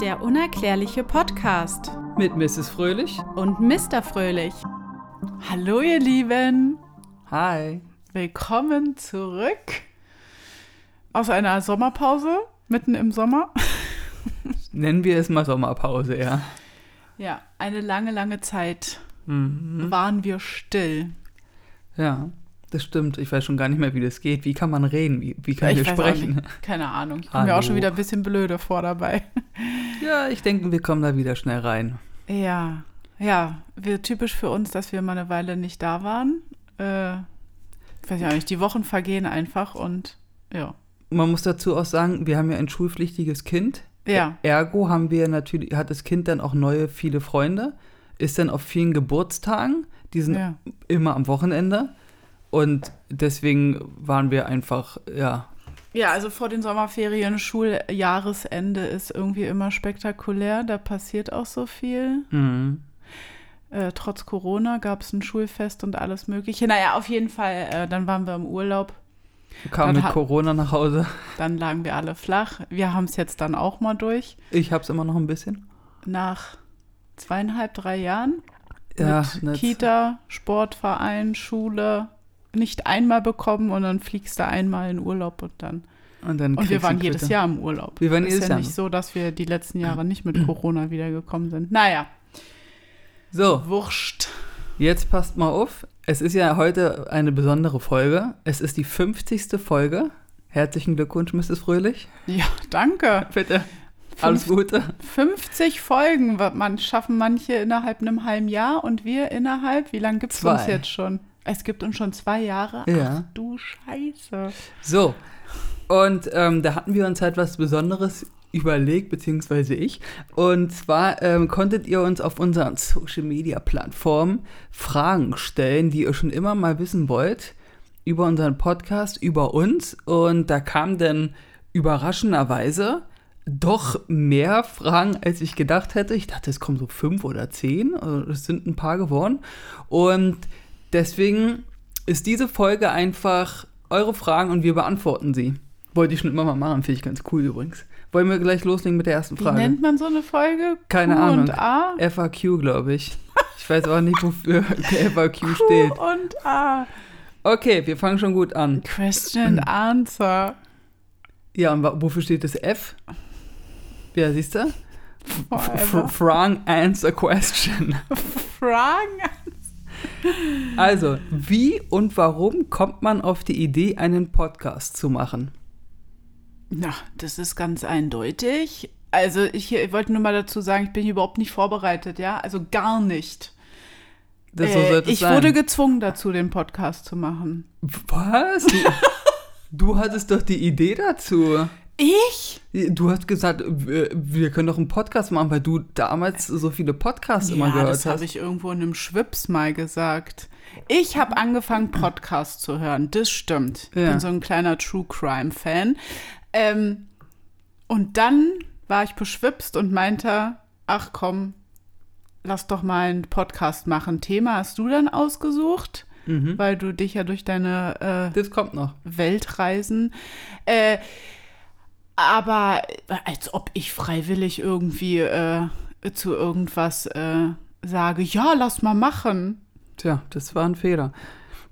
Der unerklärliche Podcast Mit Mrs. Fröhlich. und Mr. Fröhlich. Hallo ihr Lieben, Hi. willkommen zurück aus einer Sommerpause mitten im Sommer. Nennen wir es mal Sommerpause, ja. Ja, eine lange, lange Zeit Mhm. waren wir still. Ja, das stimmt. Ich weiß schon gar nicht mehr, wie das geht. Wie kann man reden? Wie, wie kann Ich auch sprechen? Keine Ahnung, ich komme mir auch schon wieder ein bisschen blöde vor dabei. Ja, ich denke, wir kommen da wieder schnell rein. Ja, ja, wir, typisch für uns, dass wir mal eine Weile nicht da waren. Äh, ich weiß ja nicht, die Wochen vergehen einfach und ja. Man muss dazu auch sagen, wir haben ja ein schulpflichtiges Kind. Ja, Ergo haben wir natürlich, hat das Kind dann auch neue, viele Freunde, ist dann auf vielen Geburtstagen, die sind ja. immer am Wochenende. Und deswegen waren wir einfach, ja, Ja, also vor den Sommerferien, Schuljahresende ist irgendwie immer spektakulär. Da passiert auch so viel. mhm. Äh, trotz Corona gab es ein Schulfest und alles Mögliche. Naja, auf jeden Fall, äh, dann waren wir im Urlaub. Wir kamen Dann mit hat- Corona nach Hause. Dann lagen wir alle flach. Wir haben es jetzt dann auch mal durch. Ich hab's immer noch ein bisschen. Nach zweieinhalb, drei Jahren. Ja, mit Kita, Sportverein, Schule. Nicht einmal bekommen und dann fliegst du einmal in Urlaub und dann. Und, dann Und wir waren jedes. Jahr im Urlaub. Wir waren ist jedes ja Jahr. nicht so, dass wir die letzten Jahre nicht mit Corona wiedergekommen sind. Naja, So, wurscht. jetzt passt mal auf. Es ist ja heute eine besondere Folge. Es ist die 50. Folge. Herzlichen Glückwunsch, Mrs. Fröhlich. Ja, danke. Bitte. Alles Gute. 50 Folgen wird man schaffen manche innerhalb einem halben Jahr und wir innerhalb, wie lange gibt es uns jetzt schon? Es gibt uns schon zwei Jahre. Ja. Ach du Scheiße. So, und ähm, da hatten wir uns halt was Besonderes überlegt, beziehungsweise ich. Und zwar ähm, konntet ihr uns auf unseren Social-Media-Plattformen Fragen stellen, die ihr schon immer mal wissen wollt, über unseren Podcast, über uns. Und da kam dann überraschenderweise doch mehr Fragen, als ich gedacht hätte. Ich dachte, es kommen so fünf oder zehn. Also Es sind ein paar geworden. Und deswegen ist diese Folge einfach eure Fragen und wir beantworten sie. Wollte ich schon immer mal machen, finde ich ganz cool übrigens. Wollen wir gleich loslegen mit der ersten Wie Frage? nennt man so eine Folge? Keine Q Ahnung. und A? FAQ, glaube ich. Ich weiß auch nicht, wofür FAQ Q steht. und A. Okay, wir fangen schon gut an. Question and Answer. Ja, und wofür steht das F? Ja, siehst du? F- Forever. Frank answer question. Fragen? Also, wie und warum kommt man auf die Idee, einen Podcast zu machen? Na, das ist ganz eindeutig. Also ich, ich wollte nur mal dazu sagen, ich bin hier überhaupt nicht vorbereitet, ja? Also gar nicht. Das so Äh, ich sein. wurde gezwungen dazu, den Podcast zu machen. Was? Du hattest doch die Idee dazu. Ich? Du hast gesagt, wir, können doch einen Podcast machen, weil du damals so viele Podcasts immer ja, gehört das habe hast. ich irgendwo in einem Schwips mal gesagt. Ich habe angefangen, Podcasts zu hören. Das stimmt. Ich Ja. bin so ein kleiner True Crime-Fan. Ähm, und dann war ich beschwipst und meinte, ach komm, lass doch mal einen Podcast machen. Thema hast du dann ausgesucht, Mhm. weil du dich ja durch deine äh, Das kommt noch. Weltreisen. Äh, aber als ob ich freiwillig irgendwie äh, zu irgendwas äh, sage, ja, lass mal machen. Tja, das war ein Fehler.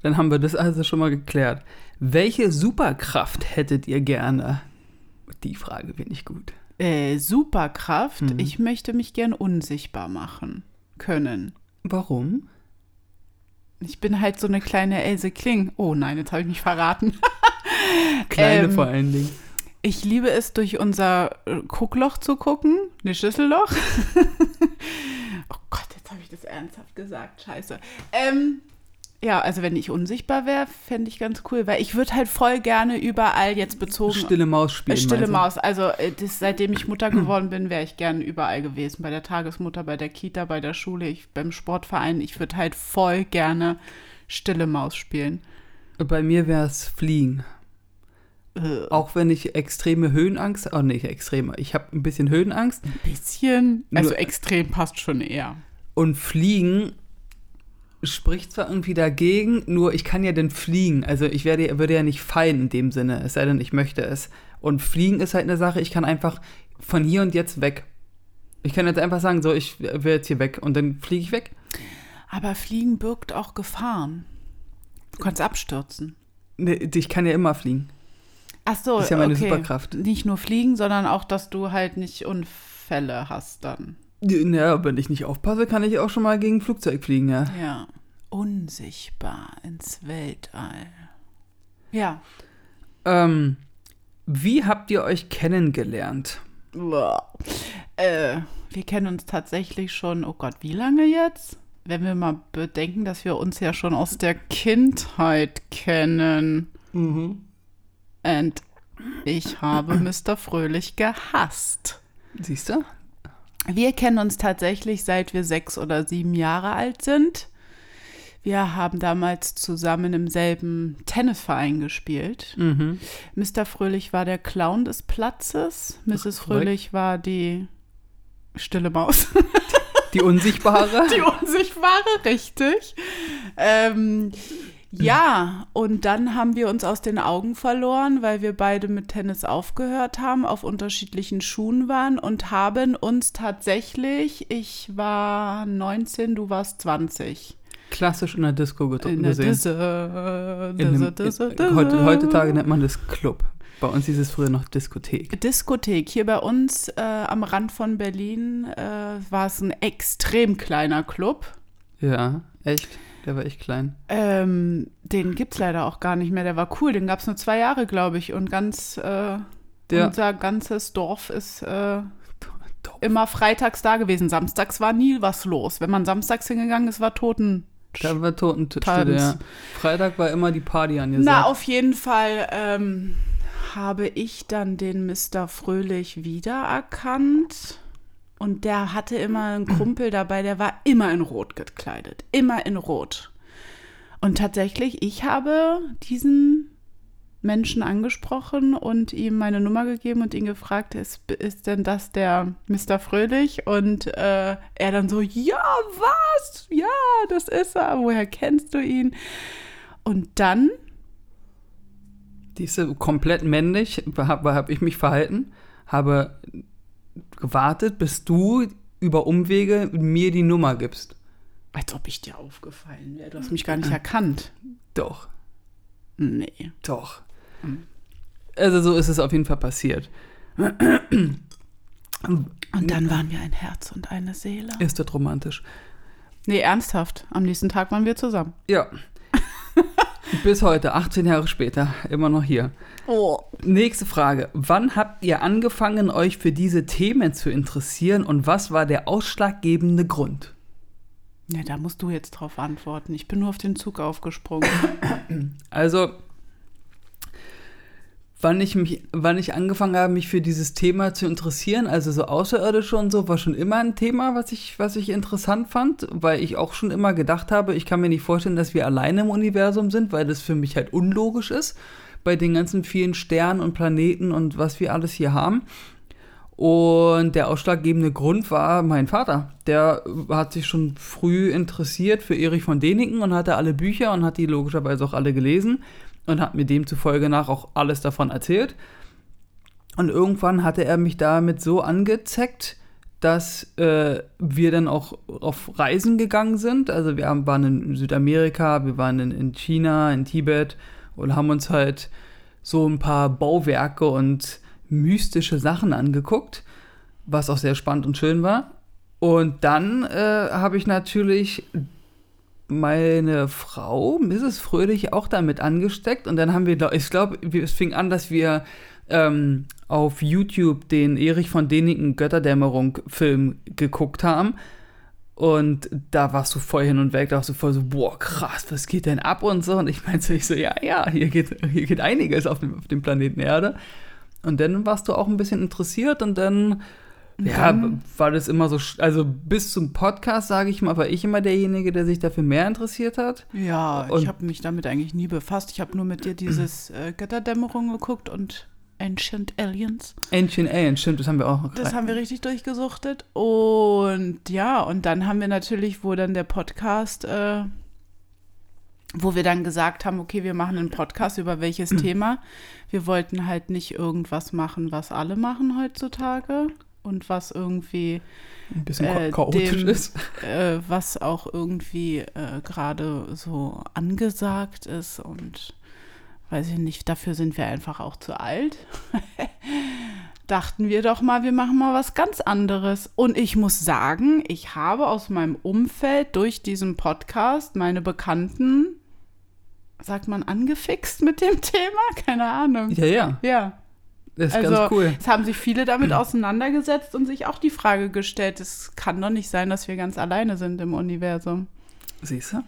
Dann haben wir das also schon mal geklärt. Welche Superkraft hättet ihr gerne? Die Frage finde ich gut. Äh, Superkraft, Mhm. ich möchte mich gern unsichtbar machen können. Warum? Ich bin halt so eine kleine Else Kling. Oh nein, jetzt habe ich mich verraten. Kleine Ähm, vor allen Dingen. Ich liebe es, durch unser äh, Guckloch zu gucken, ne Schüsselloch. oh Gott, jetzt habe ich das ernsthaft gesagt. Scheiße. Ähm, ja, also wenn ich unsichtbar wäre, fände ich ganz cool, weil ich würde halt voll gerne überall jetzt bezogen. Stille Maus Äh, spielen. Stille meinst du? Maus. Also äh, das, seitdem ich Mutter geworden bin, wäre ich gerne überall gewesen. Bei der Tagesmutter, bei der Kita, bei der Schule, ich, beim Sportverein. Ich würde halt voll gerne Stille Maus spielen. Bei mir wäre es Fliegen. Äh, Auch wenn ich extreme Höhenangst, oh nicht extreme, ich habe ein bisschen Höhenangst ein bisschen. Also Nur- extrem passt schon eher. und Fliegen spricht zwar irgendwie dagegen, nur ich kann ja dann fliegen. Also ich werde, würde ja nicht fallen in dem Sinne, es sei denn, ich möchte es. Und Fliegen ist halt eine Sache, ich kann einfach von hier und jetzt weg. Ich kann jetzt einfach sagen, so, ich will jetzt hier weg und dann fliege ich weg. Aber Fliegen birgt auch Gefahren. Du kannst abstürzen. Ich kann ja immer fliegen. Ach so, Das ist ja meine okay. Superkraft. Nicht nur fliegen, sondern auch, dass du halt nicht Unfälle hast dann. Ja, wenn ich nicht aufpasse, kann ich auch schon mal gegen ein Flugzeug fliegen, ja. Ja. Unsichtbar ins Weltall. Ja. Ähm, wie habt ihr euch kennengelernt? Boah. Äh, wir kennen uns tatsächlich schon, oh Gott, wie lange jetzt? Wenn wir mal bedenken, dass wir uns ja schon aus der Kindheit kennen. Mhm. Und ich habe Mr. Fröhlich gehasst. Siehst du? Wir kennen uns tatsächlich seit wir sechs oder sieben Jahre alt sind. Wir haben damals zusammen im selben Tennisverein gespielt. Mhm. Mr. Fröhlich war der Clown des Platzes. Mrs. korrekt. Fröhlich war die stille Maus. Die Unsichtbare? Die Unsichtbare, richtig. Ähm, ja, und dann haben wir uns aus den Augen verloren, weil wir beide mit Tennis aufgehört haben, auf unterschiedlichen Schuhen waren und haben uns tatsächlich, ich war 19, du warst 20. Klassisch in der Disco get- In der gesehen. Disse, In Disse, dem, Disse, in, Disse. heute, heutzutage nennt man das Club. Bei uns hieß es früher noch Diskothek. Diskothek. Hier bei uns äh, am Rand von Berlin äh, war es ein extrem kleiner Club. Ja, echt. Der war echt klein. Ähm, den gibt es leider auch gar nicht mehr. Der war cool. Den gab es nur zwei Jahre, glaube ich. Und ganz, äh, Der- unser ganzes Dorf ist äh, Dorf. immer freitags da gewesen. Samstags war nie was los. Wenn man samstags hingegangen ist, war Toten. Da war Totenstille, Tanz. ja. Freitag war immer die Party angesagt. Na, auf jeden Fall ähm, habe ich dann den Mr. Fröhlich wiedererkannt. Und der hatte immer einen Kumpel dabei, der war immer in Rot gekleidet. Immer in Rot. Und tatsächlich, ich habe diesen Menschen angesprochen und ihm meine Nummer gegeben und ihn gefragt, ist, ist denn das der Mr. Fröhlich? Und äh, er dann so, ja, was? Ja, das ist er. Woher kennst du ihn? Und dann Die ist so komplett männlich, habe hab ich mich verhalten, habe gewartet, bis du über Umwege mir die Nummer gibst. Als ob ich dir aufgefallen wäre. Du hast mich gar nicht erkannt. Doch, Nee. doch. Also so ist es auf jeden Fall passiert. Und dann waren wir ein Herz und eine Seele. Ist das romantisch? Nee, ernsthaft. Am nächsten Tag waren wir zusammen. Ja. Bis heute, 18 Jahre später, immer noch hier. Oh. Nächste Frage. Wann habt ihr angefangen, euch für diese Themen zu interessieren und was war der ausschlaggebende Grund? Ja, da musst du jetzt drauf antworten. Ich bin nur auf den Zug aufgesprungen. Also, wann ich, mich, wann ich angefangen habe, mich für dieses Thema zu interessieren, also so Außerirdische und so, war schon immer ein Thema, was ich, was ich interessant fand, weil ich auch schon immer gedacht habe, ich kann mir nicht vorstellen, dass wir alleine im Universum sind, weil das für mich halt unlogisch ist, bei den ganzen vielen Sternen und Planeten und was wir alles hier haben. Und der ausschlaggebende Grund war mein Vater. Der hat sich schon früh interessiert für Erich von Däniken und hatte alle Bücher und hat die logischerweise auch alle gelesen und hat mir demzufolge nach auch alles davon erzählt. Und irgendwann hatte er mich damit so angezeckt, dass äh, wir dann auch auf Reisen gegangen sind. Also wir haben, waren in Südamerika, wir waren in, in China, in Tibet und haben uns halt so ein paar Bauwerke und mystische Sachen angeguckt, was auch sehr spannend und schön war. Und dann äh, habe ich natürlich meine Frau, Mrs. Fröhlich, auch damit angesteckt. Und dann haben wir, ich glaube, es fing an, dass wir ähm, auf YouTube den Erich von Däniken Götterdämmerung-Film geguckt haben. Und da warst du voll hin und weg, da warst du voll so, boah, krass, was geht denn ab und so. Und ich meinte ich so, ja, ja, hier geht, hier geht einiges auf dem, auf dem Planeten Erde. Und dann warst du auch ein bisschen interessiert und dann, ja, dann- war das immer so, also bis zum Podcast, sage ich mal, war ich immer derjenige, der sich dafür mehr interessiert hat. Ja, Und- ich habe mich damit eigentlich nie befasst. Ich habe nur mit dir dieses äh, Götterdämmerung geguckt und Ancient Aliens. Ancient Alien, stimmt, das haben wir auch. Das haben wir richtig durchgesuchtet. Und ja, und dann haben wir natürlich, wo dann der Podcast, äh, wo wir dann gesagt haben, okay, wir machen einen Podcast über welches Thema. Wir wollten halt nicht irgendwas machen, was alle machen heutzutage. Und was irgendwie Ein bisschen äh, cha chaotisch dem, ist. äh, was auch irgendwie äh, gerade so angesagt ist und weiß ich nicht, dafür sind wir einfach auch zu alt. Dachten wir doch mal, wir machen mal was ganz anderes. Und ich muss sagen, ich habe aus meinem Umfeld durch diesen Podcast meine Bekannten, sagt man, angefixt mit dem Thema? Keine Ahnung. Ja, ja, Ja. Das ist Also, ganz cool. es haben sich viele damit auseinandergesetzt und sich auch die Frage gestellt, es kann doch nicht sein, dass wir ganz alleine sind im Universum. Siehst du?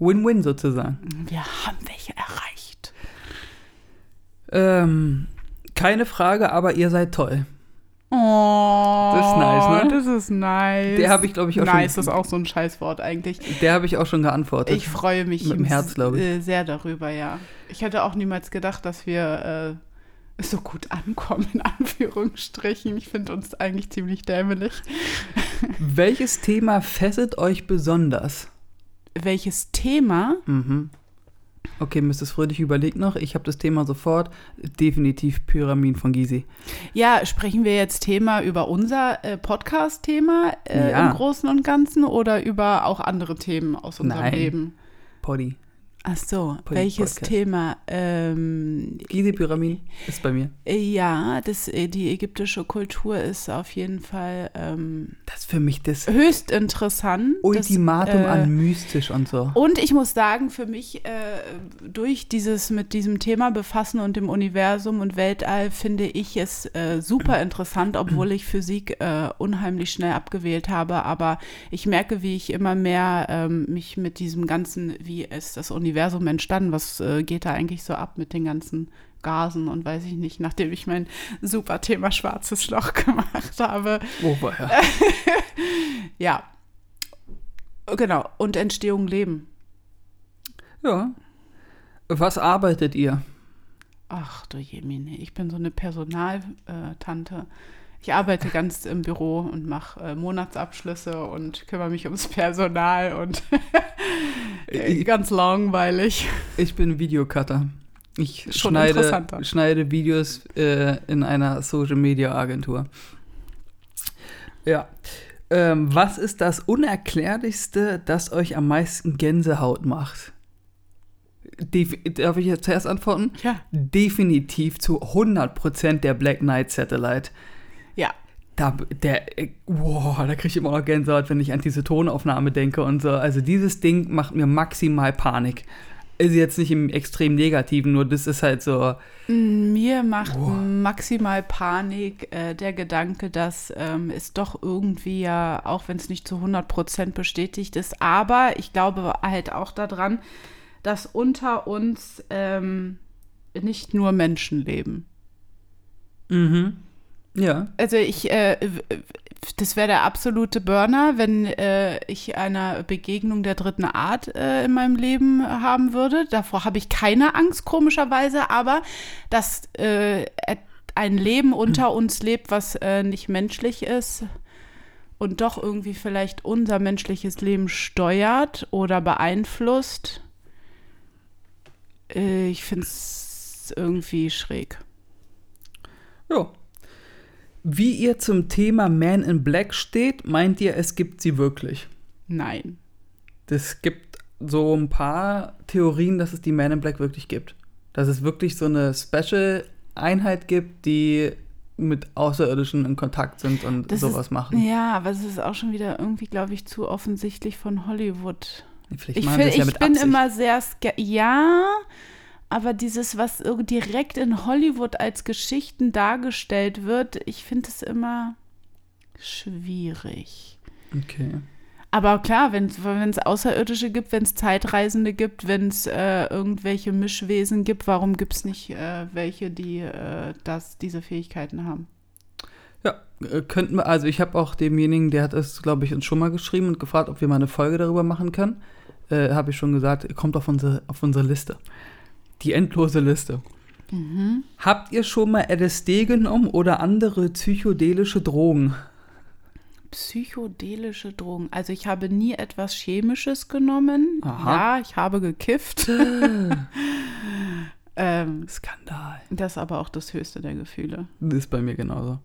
Win-win sozusagen. Wir haben welche erreicht. Ähm, keine Frage, aber ihr seid toll. Oh, Das ist nice, ne? Das ist nice. Der habe ich, glaube ich, auch nice schon. ist auch so ein Scheißwort eigentlich. Der habe ich auch schon geantwortet. Ich freue mich Mit dem Herz, glaub ich. äh, sehr darüber, ja. Ich hätte auch niemals gedacht, dass wir äh, so gut ankommen, in Anführungsstrichen. Ich finde uns eigentlich ziemlich dämlich. Welches Thema fesselt euch besonders? Welches Thema? Mhm. Okay, Mrs. Fröhlich überlegt noch. Ich habe das Thema sofort. Definitiv Pyramin von Gysi. Ja, sprechen wir jetzt Thema über unser äh, Podcast-Thema äh, Ja. im Großen und Ganzen oder über auch andere Themen aus unserem Nein. Leben? Poddy. Ach so, Pod- welches Podcast. Thema? Ähm, Gysi Pyramin ist bei mir. äh, ja, das, äh, die ägyptische Kultur ist auf jeden Fall ähm, Das für mich das höchst interessant. Ultimatum das, äh, an mystisch und so. Und ich muss sagen, für mich äh, durch dieses mit diesem Thema befassen und dem Universum und Weltall finde ich es äh, super interessant, obwohl ich Physik äh, unheimlich schnell abgewählt habe. Aber ich merke, wie ich immer mehr ähm, mich mit diesem ganzen, wie ist das Universum entstanden, was äh, geht da eigentlich so ab mit den ganzen Gasen und weiß ich nicht, nachdem ich mein super Thema schwarzes Loch gemacht habe. Oh, ja. Ja. Genau. Und Entstehung Leben. ja. Was arbeitet ihr? Ach du Jemine, ich bin so eine Personaltante. Ich arbeite ganz im Büro und mache äh, Monatsabschlüsse und kümmere mich ums Personal und Ich- ganz langweilig. Ich bin Videocutter. Ich Schon schneide, schneide Videos äh, in einer Social Media Agentur. Ja. Ähm, was ist das Unerklärlichste, das euch am meisten Gänsehaut macht? Def Darf ich jetzt zuerst antworten? Ja. Definitiv zu 100% der Black Knight Satellite. Da, der, äh, wow, da kriege ich immer noch Gänsehaut, wenn ich an diese Tonaufnahme denke und so. Also dieses Ding macht mir maximal Panik. Ist jetzt nicht im extrem negativen, nur das ist halt so, Mir macht Boah. maximal Panik äh, der Gedanke, dass ähm, es doch irgendwie ja, auch wenn es nicht zu 100% bestätigt ist, aber ich glaube halt auch daran, dass unter uns ähm, nicht nur Menschen leben. mhm. Ja. Also ich, äh, das wäre der absolute Burner, wenn äh, ich eine Begegnung der dritten Art äh, in meinem Leben haben würde. Davor habe ich keine Angst, komischerweise, aber dass äh, ein Leben unter uns lebt, was äh, nicht menschlich ist und doch irgendwie vielleicht unser menschliches Leben steuert oder beeinflusst, äh, ich finde es irgendwie schräg. Ja. Wie ihr zum Thema Man in Black steht, meint ihr, es gibt sie wirklich? Nein. Es gibt so ein paar Theorien, dass es die Man in Black wirklich gibt. Dass es wirklich so eine Special-Einheit gibt, die mit Außerirdischen in Kontakt sind und Das sowas ist, machen. Ja, aber es ist auch schon wieder irgendwie, glaube ich, zu offensichtlich von Hollywood. Vielleicht Ich, find, ja ich bin Absicht. immer sehr ske- Ja, aber dieses, was direkt in Hollywood als Geschichten dargestellt wird, ich finde es immer schwierig. Okay. Aber klar, wenn es Außerirdische gibt, wenn es Zeitreisende gibt, wenn es äh, irgendwelche Mischwesen gibt, warum gibt es nicht äh, welche, die äh, das, diese Fähigkeiten haben? Ja, äh, könnten wir, also ich habe auch demjenigen, der hat es, glaube ich, uns schon mal geschrieben und gefragt, ob wir mal eine Folge darüber machen können. Äh, habe ich schon gesagt, kommt auf unsere, auf unsere Liste. Die endlose Liste. Mhm. Habt ihr schon mal LSD genommen oder andere psychedelische Drogen? Psychedelische Drogen. Also ich habe nie etwas Chemisches genommen. Aha. Ja, ich habe gekifft. ähm, Skandal. das ist aber auch das höchste der Gefühle. Das ist bei mir genauso.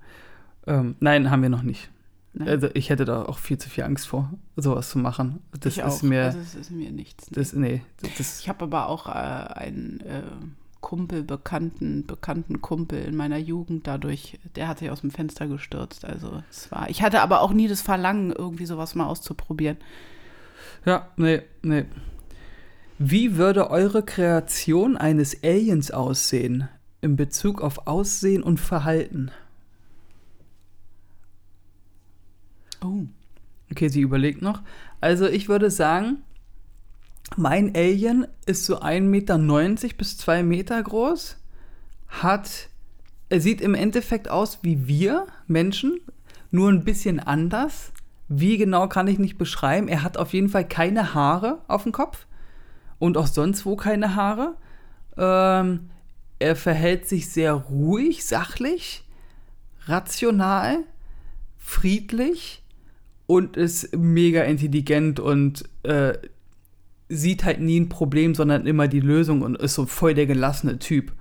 Ähm, nein, haben wir noch nicht. Ne? Also ich hätte da auch viel zu viel Angst vor, sowas zu machen. Das ich ist auch. mir. also es ist mir nichts. ne. das, nee, das, Ich habe aber auch äh, einen äh, Kumpel, bekannten, bekannten Kumpel in meiner Jugend dadurch, der hat sich aus dem Fenster gestürzt. Also es war, ich hatte aber auch nie das Verlangen, irgendwie sowas mal auszuprobieren. Ja, nee, nee. Wie würde eure Kreation eines Aliens aussehen in Bezug auf Aussehen und Verhalten? Oh. Okay, sie überlegt noch. Also ich würde sagen, mein Alien ist so 1,90 Meter bis 2 Meter groß, hat, er sieht im Endeffekt aus wie wir Menschen, nur ein bisschen anders. Wie genau kann ich nicht beschreiben. Er hat auf jeden Fall keine Haare auf dem Kopf und auch sonst wo keine Haare. Ähm, er verhält sich sehr ruhig, sachlich, rational, friedlich und ist mega intelligent und äh, sieht halt nie ein Problem, sondern immer die Lösung und ist so voll der gelassene Typ.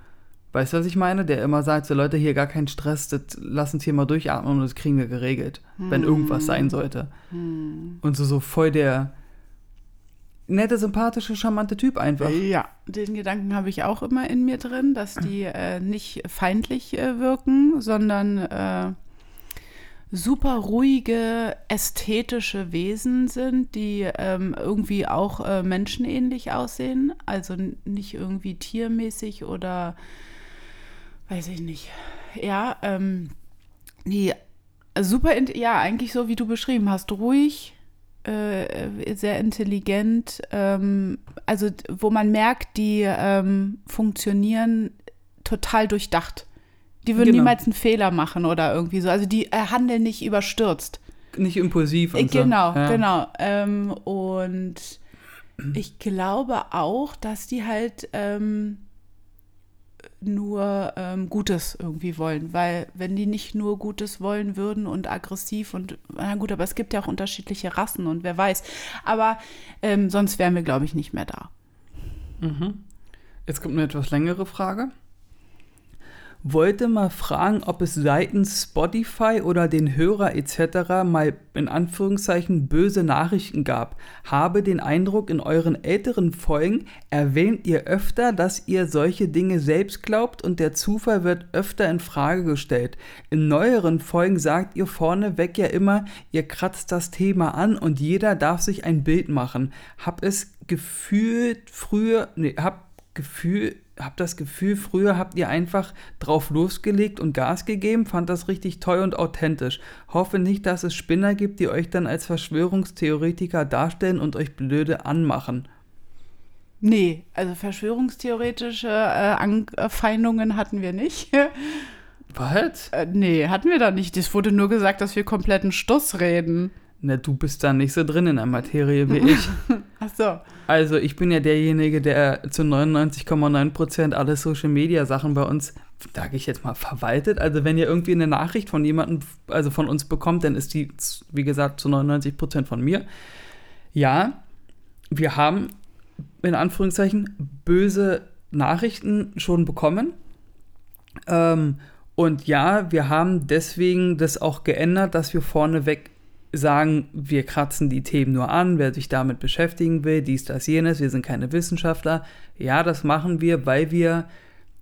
Weißt du, was ich meine? Der immer sagt, so Leute, hier gar keinen Stress, das, lass uns hier mal durchatmen und das kriegen wir geregelt, wenn irgendwas sein sollte. Und so, so voll der nette, sympathische, charmante Typ einfach. Ja, den Gedanken habe ich auch immer in mir drin, dass die äh, nicht feindlich äh, wirken, sondern äh, super ruhige, ästhetische Wesen sind, die ähm, irgendwie auch äh, menschenähnlich aussehen. Also nicht irgendwie tiermäßig oder weiß ich nicht. Ja, ähm, die super, in, ja, eigentlich so wie du beschrieben hast, ruhig, äh, sehr intelligent, ähm, also wo man merkt, die ähm, funktionieren total durchdacht. Die würden Genau. niemals einen Fehler machen oder irgendwie so. Also die äh, handeln nicht überstürzt. Nicht impulsiv und Äh, Genau, so. Ja. genau. Ähm, und ich glaube auch, dass die halt ähm, nur ähm, Gutes irgendwie wollen, weil wenn die nicht nur Gutes wollen würden und aggressiv und na gut, aber es gibt ja auch unterschiedliche Rassen und wer weiß. Aber ähm, sonst wären wir, glaube ich, nicht mehr da. Jetzt kommt eine etwas längere Frage. Wollte mal fragen, ob es seitens Spotify oder den Hörer etc. mal in Anführungszeichen böse Nachrichten gab. Habe den Eindruck, in euren älteren Folgen erwähnt ihr öfter, dass ihr solche Dinge selbst glaubt und der Zufall wird öfter in Frage gestellt. In neueren Folgen sagt ihr vorneweg ja immer, ihr kratzt das Thema an und jeder darf sich ein Bild machen. Hab es gefühlt früher, nee, hab Gefühl, hab das Gefühl, früher habt ihr einfach drauf losgelegt und Gas gegeben, fand das richtig toll und authentisch. Hoffe nicht, dass es Spinner gibt, die euch dann als Verschwörungstheoretiker darstellen und euch blöde anmachen. Nee, also verschwörungstheoretische äh, Anfeindungen hatten wir nicht. Was? äh, nee, hatten wir da nicht. Es wurde nur gesagt, dass wir kompletten Stuss reden. Na, du bist da nicht so drin in der Materie wie ich. Ach so. Also, ich bin ja derjenige, der zu 99,9% alle Social Media Sachen bei uns, sage ich jetzt mal, verwaltet. Also, wenn ihr irgendwie eine Nachricht von jemandem, also von uns bekommt, dann ist die, wie gesagt, zu 99% von mir. Ja, wir haben in Anführungszeichen böse Nachrichten schon bekommen. Ähm, und ja, wir haben deswegen das auch geändert, dass wir vorneweg sagen, wir kratzen die Themen nur an, wer sich damit beschäftigen will, dies, das, jenes, wir sind keine Wissenschaftler. Ja, das machen wir, weil wir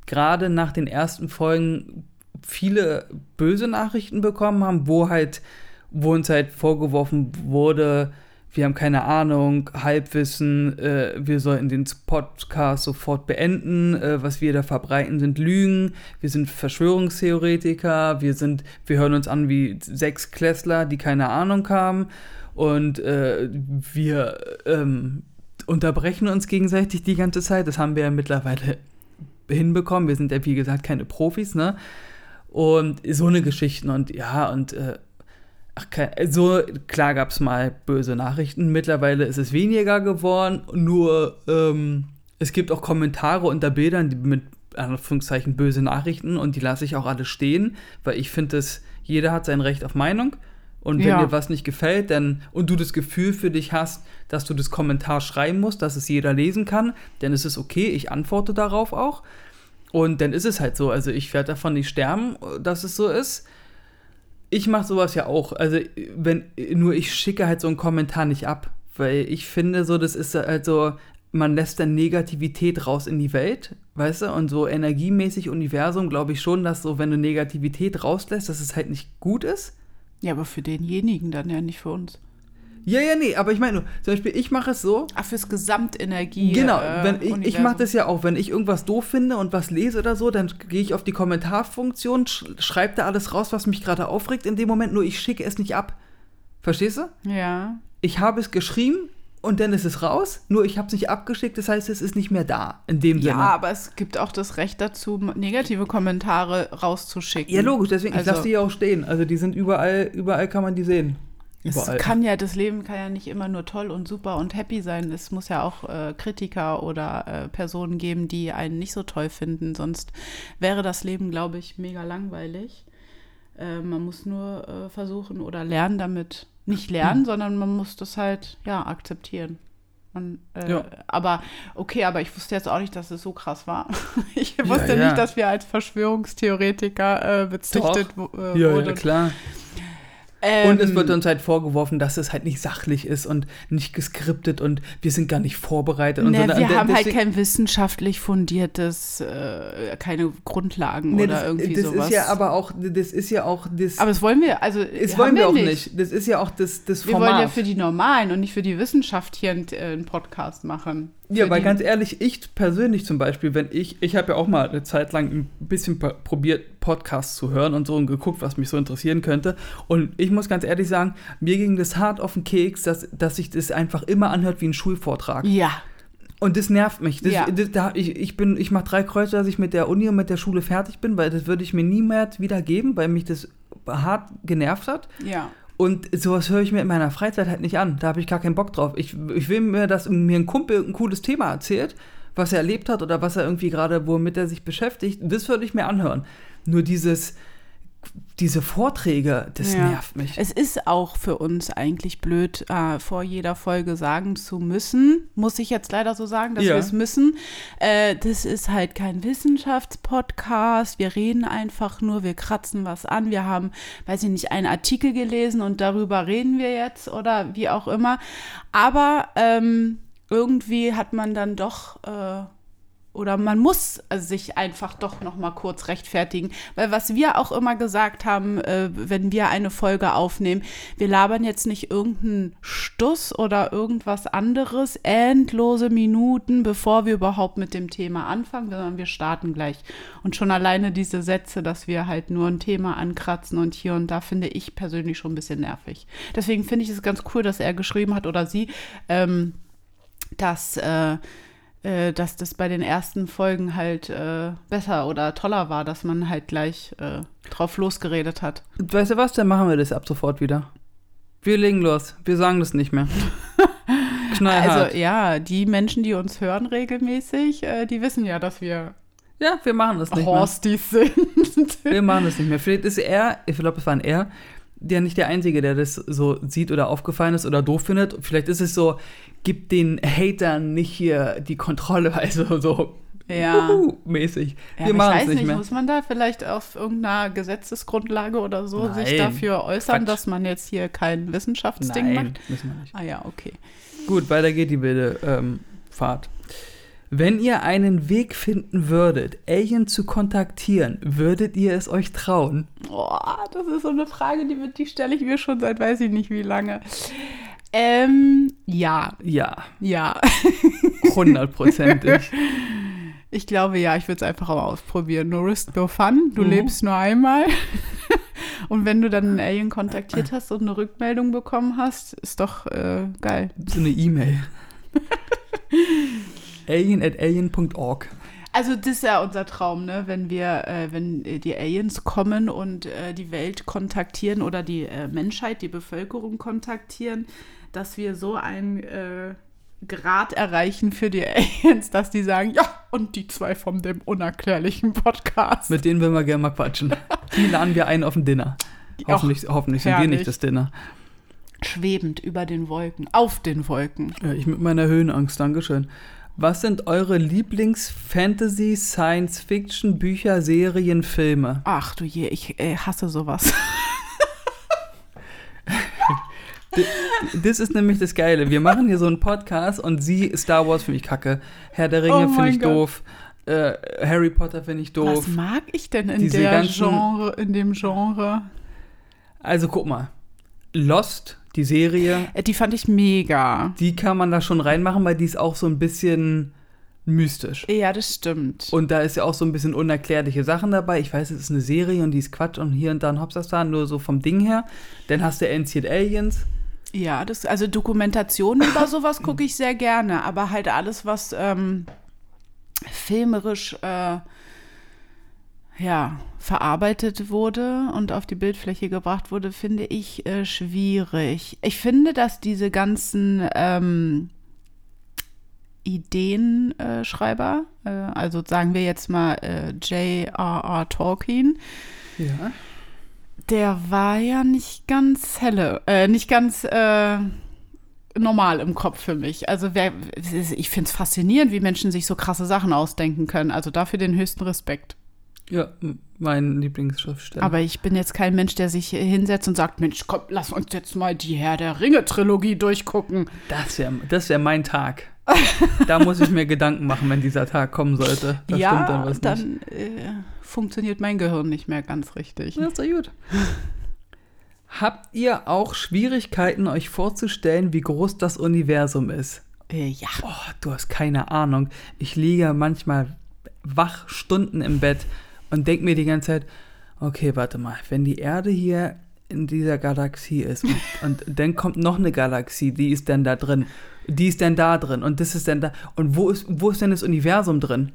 gerade nach den ersten Folgen viele böse Nachrichten bekommen haben, wo halt, wo uns halt vorgeworfen wurde, wir haben keine Ahnung, Halbwissen, äh, wir sollten den Podcast sofort beenden, äh, was wir da verbreiten sind Lügen, wir sind Verschwörungstheoretiker, wir sind, wir hören uns an wie sechs Klässler, die keine Ahnung haben. Und äh, wir ähm, unterbrechen uns gegenseitig die ganze Zeit, das haben wir ja mittlerweile hinbekommen, wir sind ja wie gesagt keine Profis, ne? Und so eine Geschichten und ja, und äh, Ach, so, klar gab es mal böse Nachrichten. Mittlerweile ist es weniger geworden. Nur ähm, es gibt auch Kommentare unter Bildern die mit Anführungszeichen böse Nachrichten und die lasse ich auch alle stehen, weil ich finde, dass jeder hat sein Recht auf Meinung. Und wenn Ja. dir was nicht gefällt, dann und du das Gefühl für dich hast, dass du das Kommentar schreiben musst, dass es jeder lesen kann, dann ist es okay. Ich antworte darauf auch. Und dann ist es halt so. Also ich werde davon nicht sterben, dass es so ist ich mache sowas ja auch. Also, wenn, nur ich schicke halt so einen Kommentar nicht ab. Weil ich finde, so, das ist halt so, man lässt dann Negativität raus in die Welt, weißt du? Und so energiemäßig Universum glaube ich schon, dass so, wenn du Negativität rauslässt, dass es halt nicht gut ist. Ja, aber für denjenigen dann ja nicht für uns. Ja, ja, nee, aber ich meine nur, zum Beispiel, ich mache es so. Ach, fürs Gesamtenergie. Genau, äh, wenn ich, ich Universum. mache das ja auch, wenn ich irgendwas doof finde und was lese oder so, dann gehe ich auf die Kommentarfunktion, sch schreibe da alles raus, was mich gerade aufregt in dem Moment, nur ich schicke es nicht ab. Verstehst du? Ja. Ich habe es geschrieben und dann ist es raus, nur ich habe es nicht abgeschickt, das heißt, es ist nicht mehr da, in dem Ja, Sinne. aber es gibt auch das Recht dazu, negative Kommentare rauszuschicken. Ja, logisch, deswegen, ich Also- lasse die ja auch stehen. Also die sind überall, überall kann man die sehen. Es Überall. kann ja, das Leben kann ja nicht immer nur toll und super und happy sein. Es muss ja auch äh, Kritiker oder äh, Personen geben, die einen nicht so toll finden. Sonst wäre das Leben, glaube ich, mega langweilig. Äh, man muss nur äh, versuchen oder lernen damit. Nicht lernen, sondern man muss das halt, ja, akzeptieren. Man, äh, Ja. Aber okay, aber ich wusste jetzt auch nicht, dass es so krass war. Ich wusste ja. nicht, dass wir als Verschwörungstheoretiker äh, bezichtet äh, ja, wurden. ja, klar. Ähm, Und es wird uns halt vorgeworfen, dass es halt nicht sachlich ist und nicht geskriptet und wir sind gar nicht vorbereitet. Und Ne, so. wir Und haben halt kein wissenschaftlich fundiertes, äh, keine Grundlagen Nee, oder das, irgendwie das sowas. ist ja aber auch, das ist ja auch das. aber das wollen wir, also das wollen wir auch nicht. Das ist ja auch das, das Wir Format. wollen ja für die Normalen und nicht für die Wissenschaft hier einen, äh, einen Podcast machen. Ja, weil ganz ehrlich, ich persönlich zum Beispiel, wenn ich, ich habe ja auch mal eine Zeit lang ein bisschen probiert, Podcasts zu hören und so und geguckt, was mich so interessieren könnte. Und ich muss ganz ehrlich sagen, mir ging das hart auf den Keks, dass, dass sich das einfach immer anhört wie ein Schulvortrag. Ja, Und das nervt mich. Das, Ja. das, da, ich ich, bin- ich mache drei Kreuze, dass ich mit der Uni und mit der Schule fertig bin, weil das würde ich mir nie mehr wieder geben, weil mich das hart genervt hat. ja. Und sowas höre ich mir in meiner Freizeit halt nicht an. Da habe ich gar keinen Bock drauf. Ich, ich will mir, dass mir ein Kumpel ein cooles Thema erzählt, was er erlebt hat oder was er irgendwie gerade, womit er sich beschäftigt. Das würde ich mir anhören. Nur dieses, diese Vorträge, das Ja. nervt mich. Es ist auch für uns eigentlich blöd, äh, vor jeder Folge sagen zu müssen, muss ich jetzt leider so sagen, dass Ja. wir es müssen. Äh, das ist halt kein Wissenschaftspodcast. Wir reden einfach nur, wir kratzen was an. Wir haben, weiß ich nicht, einen Artikel gelesen und darüber reden wir jetzt oder wie auch immer. Aber ähm, irgendwie hat man dann doch äh, oder man muss sich einfach doch noch mal kurz rechtfertigen, weil was wir auch immer gesagt haben, äh, wenn wir eine Folge aufnehmen, wir labern jetzt nicht irgendeinen Stuss oder irgendwas anderes endlose Minuten, bevor wir überhaupt mit dem Thema anfangen, sondern wir starten gleich. Und schon alleine diese Sätze, dass wir halt nur ein Thema ankratzen und hier und da finde ich persönlich schon ein bisschen nervig. Deswegen finde ich es ganz cool, dass er geschrieben hat oder sie, ähm, dass äh, äh, dass das bei den ersten Folgen halt äh, besser oder toller war, dass man halt gleich äh, drauf losgeredet hat. Weißt du was, dann machen wir das ab sofort wieder. Wir legen los. Wir sagen das nicht mehr. Knallhart. Also ja, die Menschen, die uns hören regelmäßig, äh, die wissen ja, dass wir ja, wir machen das nicht mehr. Horsties sind. Wir machen das nicht mehr. Vielleicht ist er, ich glaube, es war ein er, der nicht der Einzige, der das so sieht oder aufgefallen ist oder doof findet. Vielleicht ist es so, gibt den Hatern nicht hier die Kontrolle, also so Ja. mäßig. Ja, wir machen ich es weiß nicht nicht, mehr. muss man da vielleicht auf irgendeiner Gesetzesgrundlage oder so sich Nein, dafür äußern, Quatsch. dass man jetzt hier kein Wissenschaftsding Nein, macht? müssen wir nicht. Ah ja, okay. Gut, weiter geht die wilde ähm, Fahrt. Wenn ihr einen Weg finden würdet, Alien zu kontaktieren, würdet ihr es euch trauen? Boah, das ist so eine Frage, die, die stelle ich mir schon seit weiß ich nicht wie lange. Ähm, ja, Ja, ja. hundertprozentig. Ich glaube ja, ich würde es einfach mal ausprobieren. No risk, no fun. Du Mhm. lebst nur einmal. Und wenn du dann einen Alien kontaktiert hast und eine Rückmeldung bekommen hast, ist doch äh, geil. so eine E-Mail. alien at alien.org. Also das ist ja unser Traum, ne? Wenn wir, äh, wenn äh, die Aliens kommen und äh, die Welt kontaktieren oder die äh, Menschheit, die Bevölkerung kontaktieren, dass wir so einen äh, Grad erreichen für die Aliens, dass die sagen, ja, und die zwei von dem unerklärlichen Podcast. Mit denen würden wir gerne mal quatschen. Die laden wir ein auf ein Dinner. Hoffentlich, hoffentlich sind wir nicht das Dinner. Schwebend über den Wolken, auf den Wolken. Ja, ich mit meiner Höhenangst, Dankeschön. Was sind eure Lieblings-Fantasy, Science-Fiction, Bücher, Serien, Filme? Ach du je, ich äh, hasse sowas. Das ist nämlich das Geile. Wir machen hier so einen Podcast und sie, Star Wars finde ich kacke. Herr der Ringe Oh finde ich Gott. doof. Äh, Harry Potter finde ich doof. Was mag ich denn in Diese der ganzen- Genre, in dem Genre? Also guck mal. Lost, die Serie, Äh, Die fand ich mega. die kann man da schon reinmachen, weil die ist auch so ein bisschen mystisch. Ja, das stimmt. Und da ist ja auch so ein bisschen unerklärliche Sachen dabei. Ich weiß, es ist eine Serie und die ist Quatsch und hier und da ein Hopsastar, nur so vom Ding her. Dann hast du Ancient Aliens. Ja, das, also Dokumentationen über sowas gucke ich sehr gerne, aber halt alles, was ähm, filmerisch äh, ja, verarbeitet wurde und auf die Bildfläche gebracht wurde, finde ich äh, schwierig. Ich finde, dass diese ganzen ähm, Ideenschreiber, äh, also sagen wir jetzt mal äh, J.R.R. Tolkien, Ja. der war ja nicht ganz helle, äh, nicht ganz äh, normal im Kopf für mich. Also wer, ich finde es faszinierend, wie Menschen sich so krasse Sachen ausdenken können. Also dafür den höchsten Respekt. Ja, mein Lieblingsschriftsteller. Aber ich bin jetzt kein Mensch, der sich hinsetzt und sagt, Mensch, komm, lass uns jetzt mal die Herr der Ringe-Trilogie durchgucken. Das wäre das wär mein Tag. da muss ich mir Gedanken machen, wenn dieser Tag kommen sollte. Da ja, stimmt dann was nicht. dann äh, funktioniert mein Gehirn nicht mehr ganz richtig. Ja, ist ja gut. Habt ihr auch Schwierigkeiten, euch vorzustellen, wie groß das Universum ist? Äh, ja. Oh, du hast keine Ahnung. Ich liege manchmal wach Stunden im Bett und denke mir die ganze Zeit, okay, warte mal, wenn die Erde hier in dieser Galaxie ist und, und dann kommt noch eine Galaxie, die ist dann da drin, die ist dann da drin und das ist dann da und wo ist, wo ist denn das Universum drin?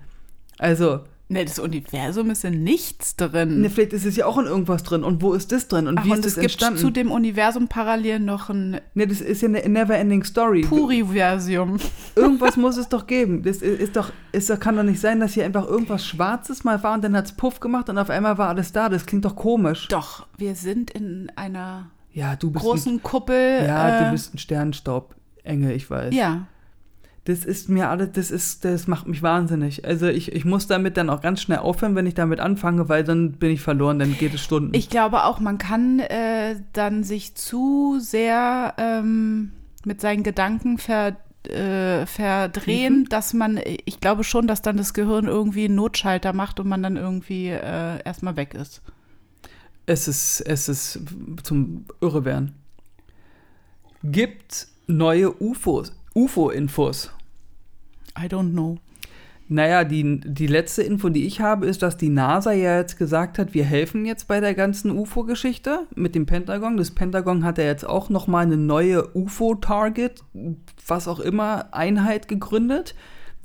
Also, Ne, das Universum ist in nichts drin. ne, vielleicht ist es ja auch in irgendwas drin und wo ist das drin und Ach, wie und ist es das gibt entstanden? zu dem Universum parallel noch ein ne, das ist ja eine never-ending Story. Puriversum. Irgendwas muss es doch geben. Das ist, ist doch, ist doch, kann doch nicht sein, dass hier einfach irgendwas Schwarzes mal war und dann hat es Puff gemacht und auf einmal war alles da. Das klingt doch komisch. Doch, wir sind in einer Ja, du bist großen ein, Kuppel. ja, äh, du bist ein Sternstaub-Engel, ich weiß. Ja, Das ist mir alles, das ist, das macht mich wahnsinnig. Also ich, ich muss damit dann auch ganz schnell aufhören, wenn ich damit anfange, weil dann bin ich verloren, dann geht es Stunden. ich glaube auch, man kann äh, dann sich zu sehr ähm, mit seinen Gedanken ver, äh, verdrehen, dass man, ich glaube schon, dass dann das Gehirn irgendwie einen Notschalter macht und man dann irgendwie äh, erstmal weg ist. Es ist, es ist zum Irrewerden. Gibt neue UFOs, UFO-Infos. I don't know. Naja, die, die letzte Info, die ich habe, ist, dass die NASA ja jetzt gesagt hat, wir helfen jetzt bei der ganzen UFO-Geschichte mit dem Pentagon. Das Pentagon hat ja jetzt auch nochmal eine neue UFO-Target, was auch immer, Einheit gegründet,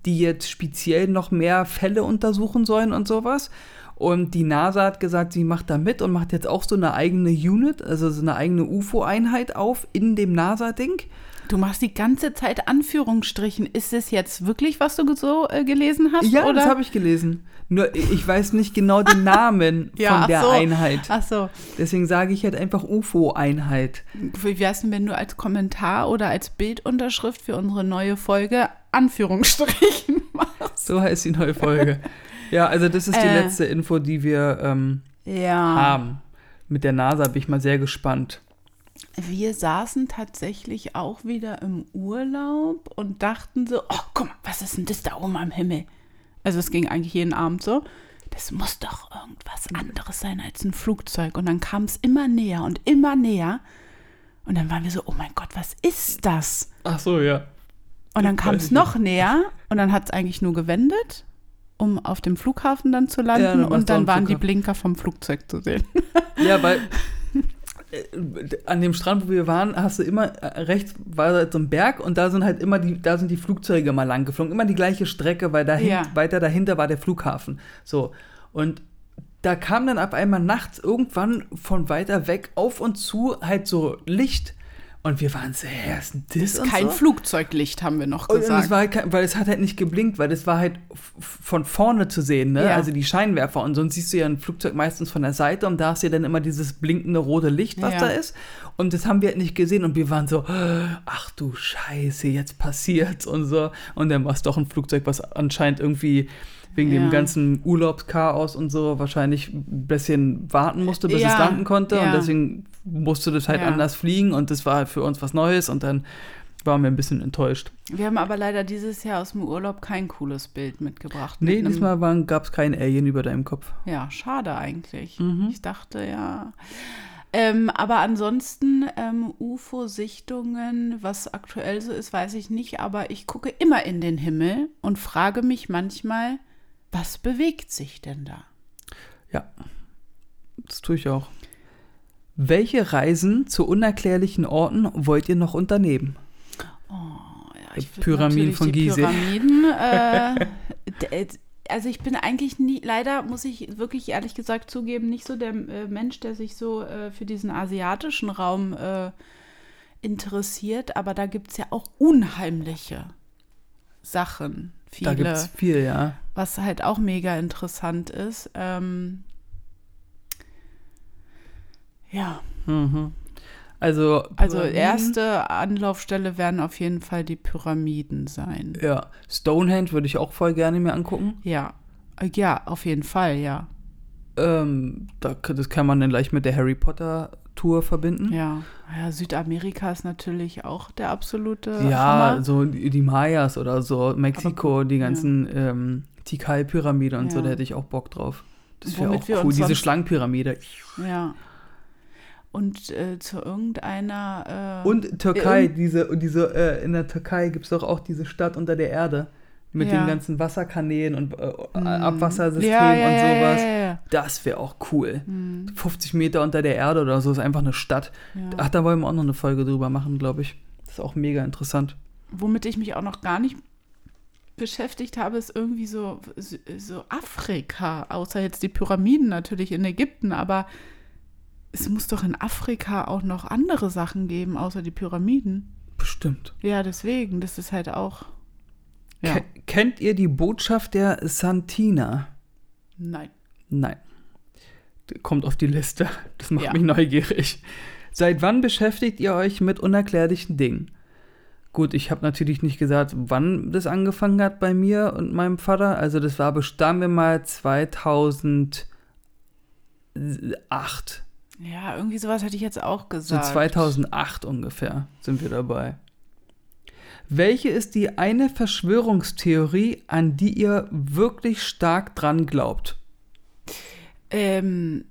die jetzt speziell noch mehr Fälle untersuchen sollen und sowas. Und die NASA hat gesagt, sie macht da mit und macht jetzt auch so eine eigene Unit, also so eine eigene UFO-Einheit auf in dem NASA-Ding. Du machst die ganze Zeit Anführungsstrichen. Ist es jetzt wirklich, was du so äh, gelesen hast? Ja, oder? das habe ich gelesen. Nur ich weiß nicht genau den Namen Ja, von der so. Einheit. Ach so. Deswegen sage ich halt einfach UFO-Einheit. Wie wär's denn, wenn du als Kommentar oder als Bildunterschrift für unsere neue Folge Anführungsstrichen machst? So heißt die neue Folge. ja, also das ist die Äh. letzte Info, die wir ähm, Ja. haben. Mit der NASA bin ich mal sehr gespannt. Wir saßen tatsächlich auch wieder im Urlaub und dachten so, oh, guck mal, was ist denn das da oben am Himmel? Also es ging eigentlich jeden Abend so. Das muss doch irgendwas anderes sein als ein Flugzeug. Und dann kam es immer näher und immer näher. Und dann waren wir so, oh mein Gott, was ist das? Ach so, ja. Und dann kam es noch näher und dann hat es eigentlich nur gewendet, um auf dem Flughafen dann zu landen. Ja, dann und dann waren die Flughafen. Blinker vom Flugzeug zu sehen. Ja, weil an dem Strand, wo wir waren, hast du immer äh, rechts war halt so ein Berg und da sind halt immer die, da sind die Flugzeuge mal lang geflogen, immer die gleiche Strecke, weil dahin, Ja. weiter dahinter war der Flughafen. So und da kam dann auf einmal nachts irgendwann von weiter weg auf uns zu halt so Licht und wir waren so, hä, ist das? Das ist und kein so? Flugzeuglicht, haben wir noch Und, und gesagt. es war halt kein, weil es hat halt nicht geblinkt, weil es war halt von vorne zu sehen, ne? Ja. Also die Scheinwerfer. Und sonst siehst du ja ein Flugzeug meistens von der Seite und da hast du ja dann immer dieses blinkende rote Licht, was Ja. da ist. Und das haben wir halt nicht gesehen und wir waren so, ach du Scheiße, jetzt passiert's und so. Und dann war es doch ein Flugzeug, was anscheinend irgendwie wegen Ja. dem ganzen Urlaubschaos und so wahrscheinlich ein bisschen warten musste, bis Ja, es landen konnte. Und ja. deswegen musste das halt Ja. anders fliegen und das war für uns was Neues und dann waren wir ein bisschen enttäuscht. Wir haben aber leider dieses Jahr aus dem Urlaub kein cooles Bild mitgebracht. Mit Nee, einem- diesmal gab es kein Alien über deinem Kopf. Ja, schade eigentlich. Mhm. Ich dachte ja. Ähm, aber ansonsten ähm, UFO-Sichtungen, was aktuell so ist, weiß ich nicht. Aber ich gucke immer in den Himmel und frage mich manchmal, was bewegt sich denn da? Ja, das tue ich auch. Welche Reisen zu unerklärlichen Orten wollt ihr noch unternehmen? Ja, ich Pyramiden von Gizeh. Pyramiden. Äh, d- also ich bin eigentlich nie, leider muss ich wirklich ehrlich gesagt zugeben, nicht so der äh, Mensch, der sich so äh, für diesen asiatischen Raum äh, interessiert. Aber da gibt es ja auch unheimliche Sachen. Da gibt Viele, es viel, ja. was halt auch mega interessant ist. Ähm, ja, Mhm. Also, also erste Anlaufstelle werden auf jeden Fall die Pyramiden sein. Ja, Stonehenge würde ich auch voll gerne mir angucken. Ja, ja, auf jeden Fall, ja. Ähm, da, das kann man dann gleich mit der Harry Potter Tour verbinden. Ja, ja Südamerika ist natürlich auch der absolute Ja, Hammer. so die Mayas oder so, Mexiko, Aber- die ganzen ähm, Tikal-Pyramide und so, Ja. da hätte ich auch Bock drauf. Das wäre auch wir cool, diese Schlangenpyramide. Ja. Und äh, zu irgendeiner. Äh, Und Türkei, irgend- diese, diese äh, in der Türkei gibt es doch auch diese Stadt unter der Erde mit Ja. den ganzen Wasserkanälen und äh, Mm. Abwassersystem ja, ja, und sowas. Das wäre auch cool. Hm, 50 Meter unter der Erde oder so ist einfach eine Stadt. Ach, da wollen wir auch noch eine Folge drüber machen, glaube ich. Das ist auch mega interessant. Womit ich mich auch noch gar nicht beschäftigt habe, ist irgendwie so, so, so Afrika, außer jetzt die Pyramiden natürlich in Ägypten, aber es muss doch in Afrika auch noch andere Sachen geben, außer die Pyramiden. Bestimmt. Ja, deswegen, das ist halt auch. Ja. Ke kennt ihr die Botschaft der Santina? Nein. Nein. Kommt auf die Liste. Das macht Ja. mich neugierig. Seit wann beschäftigt ihr euch mit unerklärlichen Dingen? Gut, ich habe natürlich nicht gesagt, wann das angefangen hat bei mir und meinem Vater. Also das war, bestimmt wir mal 2008. Ja, irgendwie sowas hätte ich jetzt auch So gesagt. 2008 ungefähr sind wir dabei. Welche ist die eine Verschwörungstheorie, an die ihr wirklich stark dran glaubt? Ähm,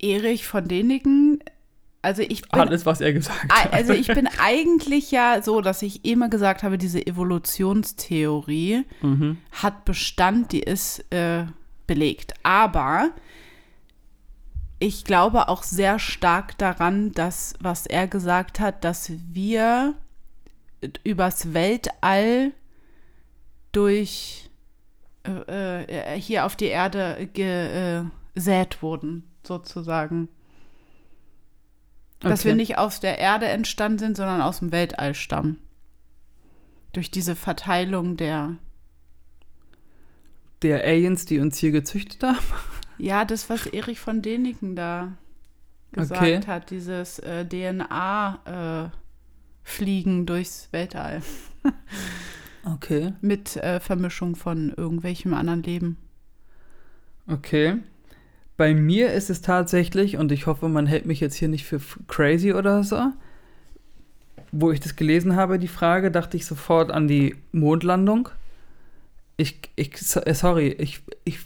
Erich von Däniken, also ich bin, Alles, was er gesagt hat. also ich bin eigentlich ja so, dass ich immer gesagt habe, diese Evolutionstheorie Mhm. hat Bestand, die ist äh, belegt. Aber ich glaube auch sehr stark daran, dass, was er gesagt hat, dass wir übers Weltall durch äh, äh, hier auf die Erde äh, gesät wurden, sozusagen. Dass Okay. wir nicht aus der Erde entstanden sind, sondern aus dem Weltall stammen. Durch diese Verteilung der Der Aliens, die uns hier gezüchtet haben? Ja, das, was Erich von Däniken da gesagt Okay. hat, dieses äh, DNA-Fliegen durchs Weltall Okay. mit äh, Vermischung von irgendwelchem anderen Leben. Okay. Bei mir ist es tatsächlich, und ich hoffe, man hält mich jetzt hier nicht für crazy oder so, wo ich das gelesen habe, die Frage, dachte ich sofort an die Mondlandung. Ich, ich äh, sorry, ich, ich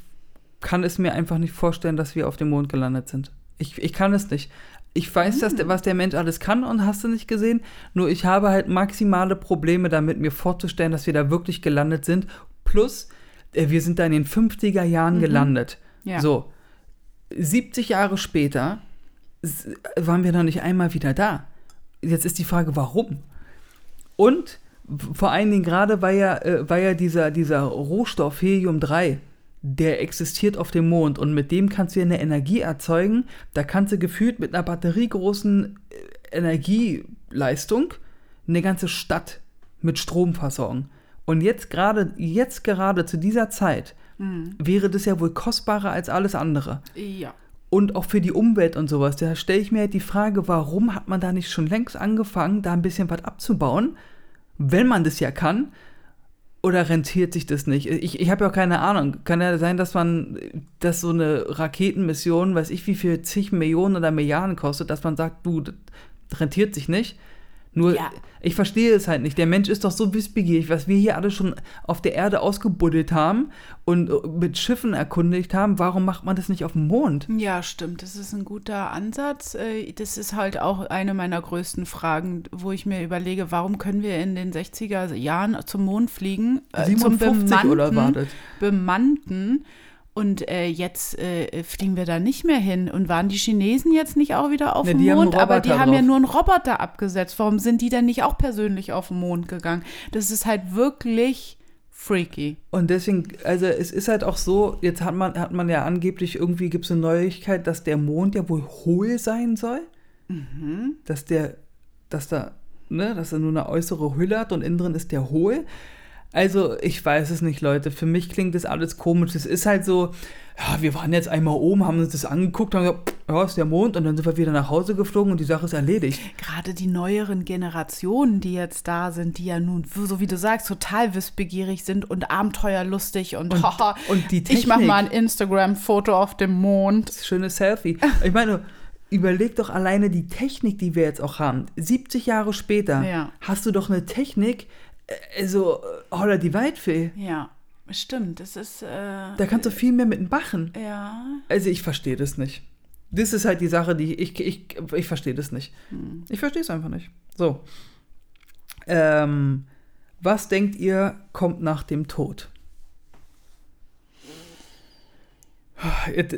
kann es mir einfach nicht vorstellen, dass wir auf dem Mond gelandet sind. Ich, ich kann es nicht. Ich weiß, dass der, was der Mensch alles kann und hast du nicht gesehen. Nur ich habe halt maximale Probleme damit, mir vorzustellen, dass wir da wirklich gelandet sind. Plus, äh, wir sind da in den 50er Jahren Mhm. gelandet. Ja. So, 70 Jahre später waren wir noch nicht einmal wieder da. Jetzt ist die Frage, warum? Und vor allen Dingen gerade, weil ja, äh, weil ja dieser, dieser Rohstoff Helium-3, der existiert auf dem Mond und mit dem kannst du ja eine Energie erzeugen. Da kannst du gefühlt mit einer batteriegroßen äh, Energieleistung eine ganze Stadt mit Strom versorgen. Und jetzt gerade, jetzt gerade zu dieser Zeit Mhm. wäre das ja wohl kostbarer als alles andere. Ja. Und auch für die Umwelt und sowas. Da stelle ich mir halt die Frage, warum hat man da nicht schon längst angefangen, da ein bisschen was abzubauen, wenn man das ja kann, Oder rentiert sich das nicht? Ich, ich habe ja auch keine Ahnung. Kann ja sein, dass man, dass so eine Raketenmission, weiß ich wie viel, zig Millionen oder Milliarden kostet, dass man sagt, du, das rentiert sich nicht. Nur, Ja. ich verstehe es halt nicht. Der Mensch ist doch so wissbegierig, was wir hier alle schon auf der Erde ausgebuddelt haben und äh, mit Schiffen erkundigt haben. Warum macht man das nicht auf dem Mond? Ja, stimmt. Das ist ein guter Ansatz. Äh, Das ist halt auch eine meiner größten Fragen, wo ich mir überlege, warum können wir in den 60er Jahren zum Mond fliegen? äh, zum 57 oder bemannten- wartet? bemannten. Und äh, jetzt äh, fliegen wir da nicht mehr hin. Und waren die Chinesen jetzt nicht auch wieder auf Ne, dem Mond? Aber die Roboter haben ja drauf. nur einen Roboter abgesetzt. Warum sind die denn nicht auch persönlich auf den Mond gegangen? Das ist halt wirklich freaky. Und deswegen, also es ist halt auch so, jetzt hat man, hat man ja angeblich, irgendwie gibt es eine Neuigkeit, dass der Mond ja wohl hohl sein soll. Dass der, dass da, ne, dass er nur eine äußere Hülle hat und innen drin ist der hohl. Also, ich weiß es nicht, Leute. Für mich klingt das alles komisch. Es ist halt so, ja, wir waren jetzt einmal oben, haben uns das angeguckt, haben gesagt, ja, ist der Mond und dann sind wir wieder nach Hause geflogen und die Sache ist erledigt. Gerade die neueren Generationen, die jetzt da sind, die ja nun, so wie du sagst, total wissbegierig sind und abenteuerlustig und, haha, und die ich mach Technik. mal ein Instagram-Foto auf dem Mond. schönes Selfie. Ich meine, überleg doch alleine die Technik, die wir jetzt auch haben. 70 Jahre später Ja. hast du doch eine Technik, also holla die Waldfee. Ja, stimmt. Das ist, äh, Da kannst du viel mehr mit machen. ja, Also ich verstehe das nicht. Das ist halt die Sache, die ich, ich, ich verstehe das nicht. Ich verstehe es einfach nicht. So. Ähm, was denkt ihr, kommt nach dem Tod?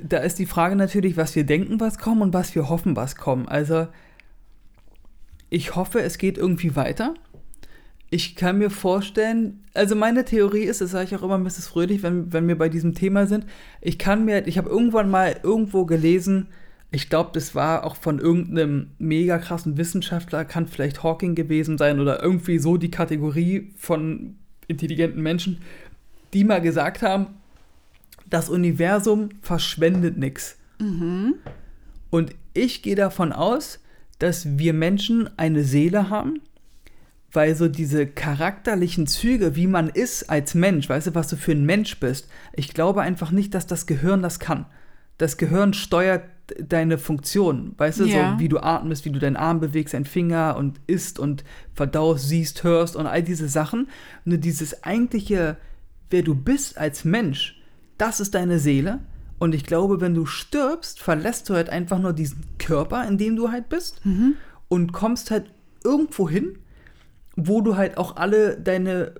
Da ist die Frage natürlich, was wir denken, was kommt und was wir hoffen, was kommt. Also, ich hoffe, es geht irgendwie weiter. Ich kann mir vorstellen, also meine Theorie ist, das sage ich auch immer Mrs. Fröhlich, wenn, wenn wir bei diesem Thema sind, ich kann mir, ich habe irgendwann mal irgendwo gelesen, ich glaube, das war auch von irgendeinem mega krassen Wissenschaftler, kann vielleicht Hawking gewesen sein oder irgendwie so die Kategorie von intelligenten Menschen, die mal gesagt haben, das Universum verschwendet nichts. Und ich gehe davon aus, dass wir Menschen eine Seele haben, weil so diese charakterlichen Züge, wie man ist als Mensch, weißt du, was du für ein Mensch bist, ich glaube einfach nicht, dass das Gehirn das kann. Das Gehirn steuert deine Funktion, weißt du, Ja. so wie du atmest, wie du deinen Arm bewegst, deinen Finger und isst und verdaust, siehst, hörst und all diese Sachen. Nur dieses eigentliche, wer du bist als Mensch, das ist deine Seele. Und ich glaube, wenn du stirbst, verlässt du halt einfach nur diesen Körper, in dem du halt bist und kommst halt irgendwo hin, wo du halt auch alle deine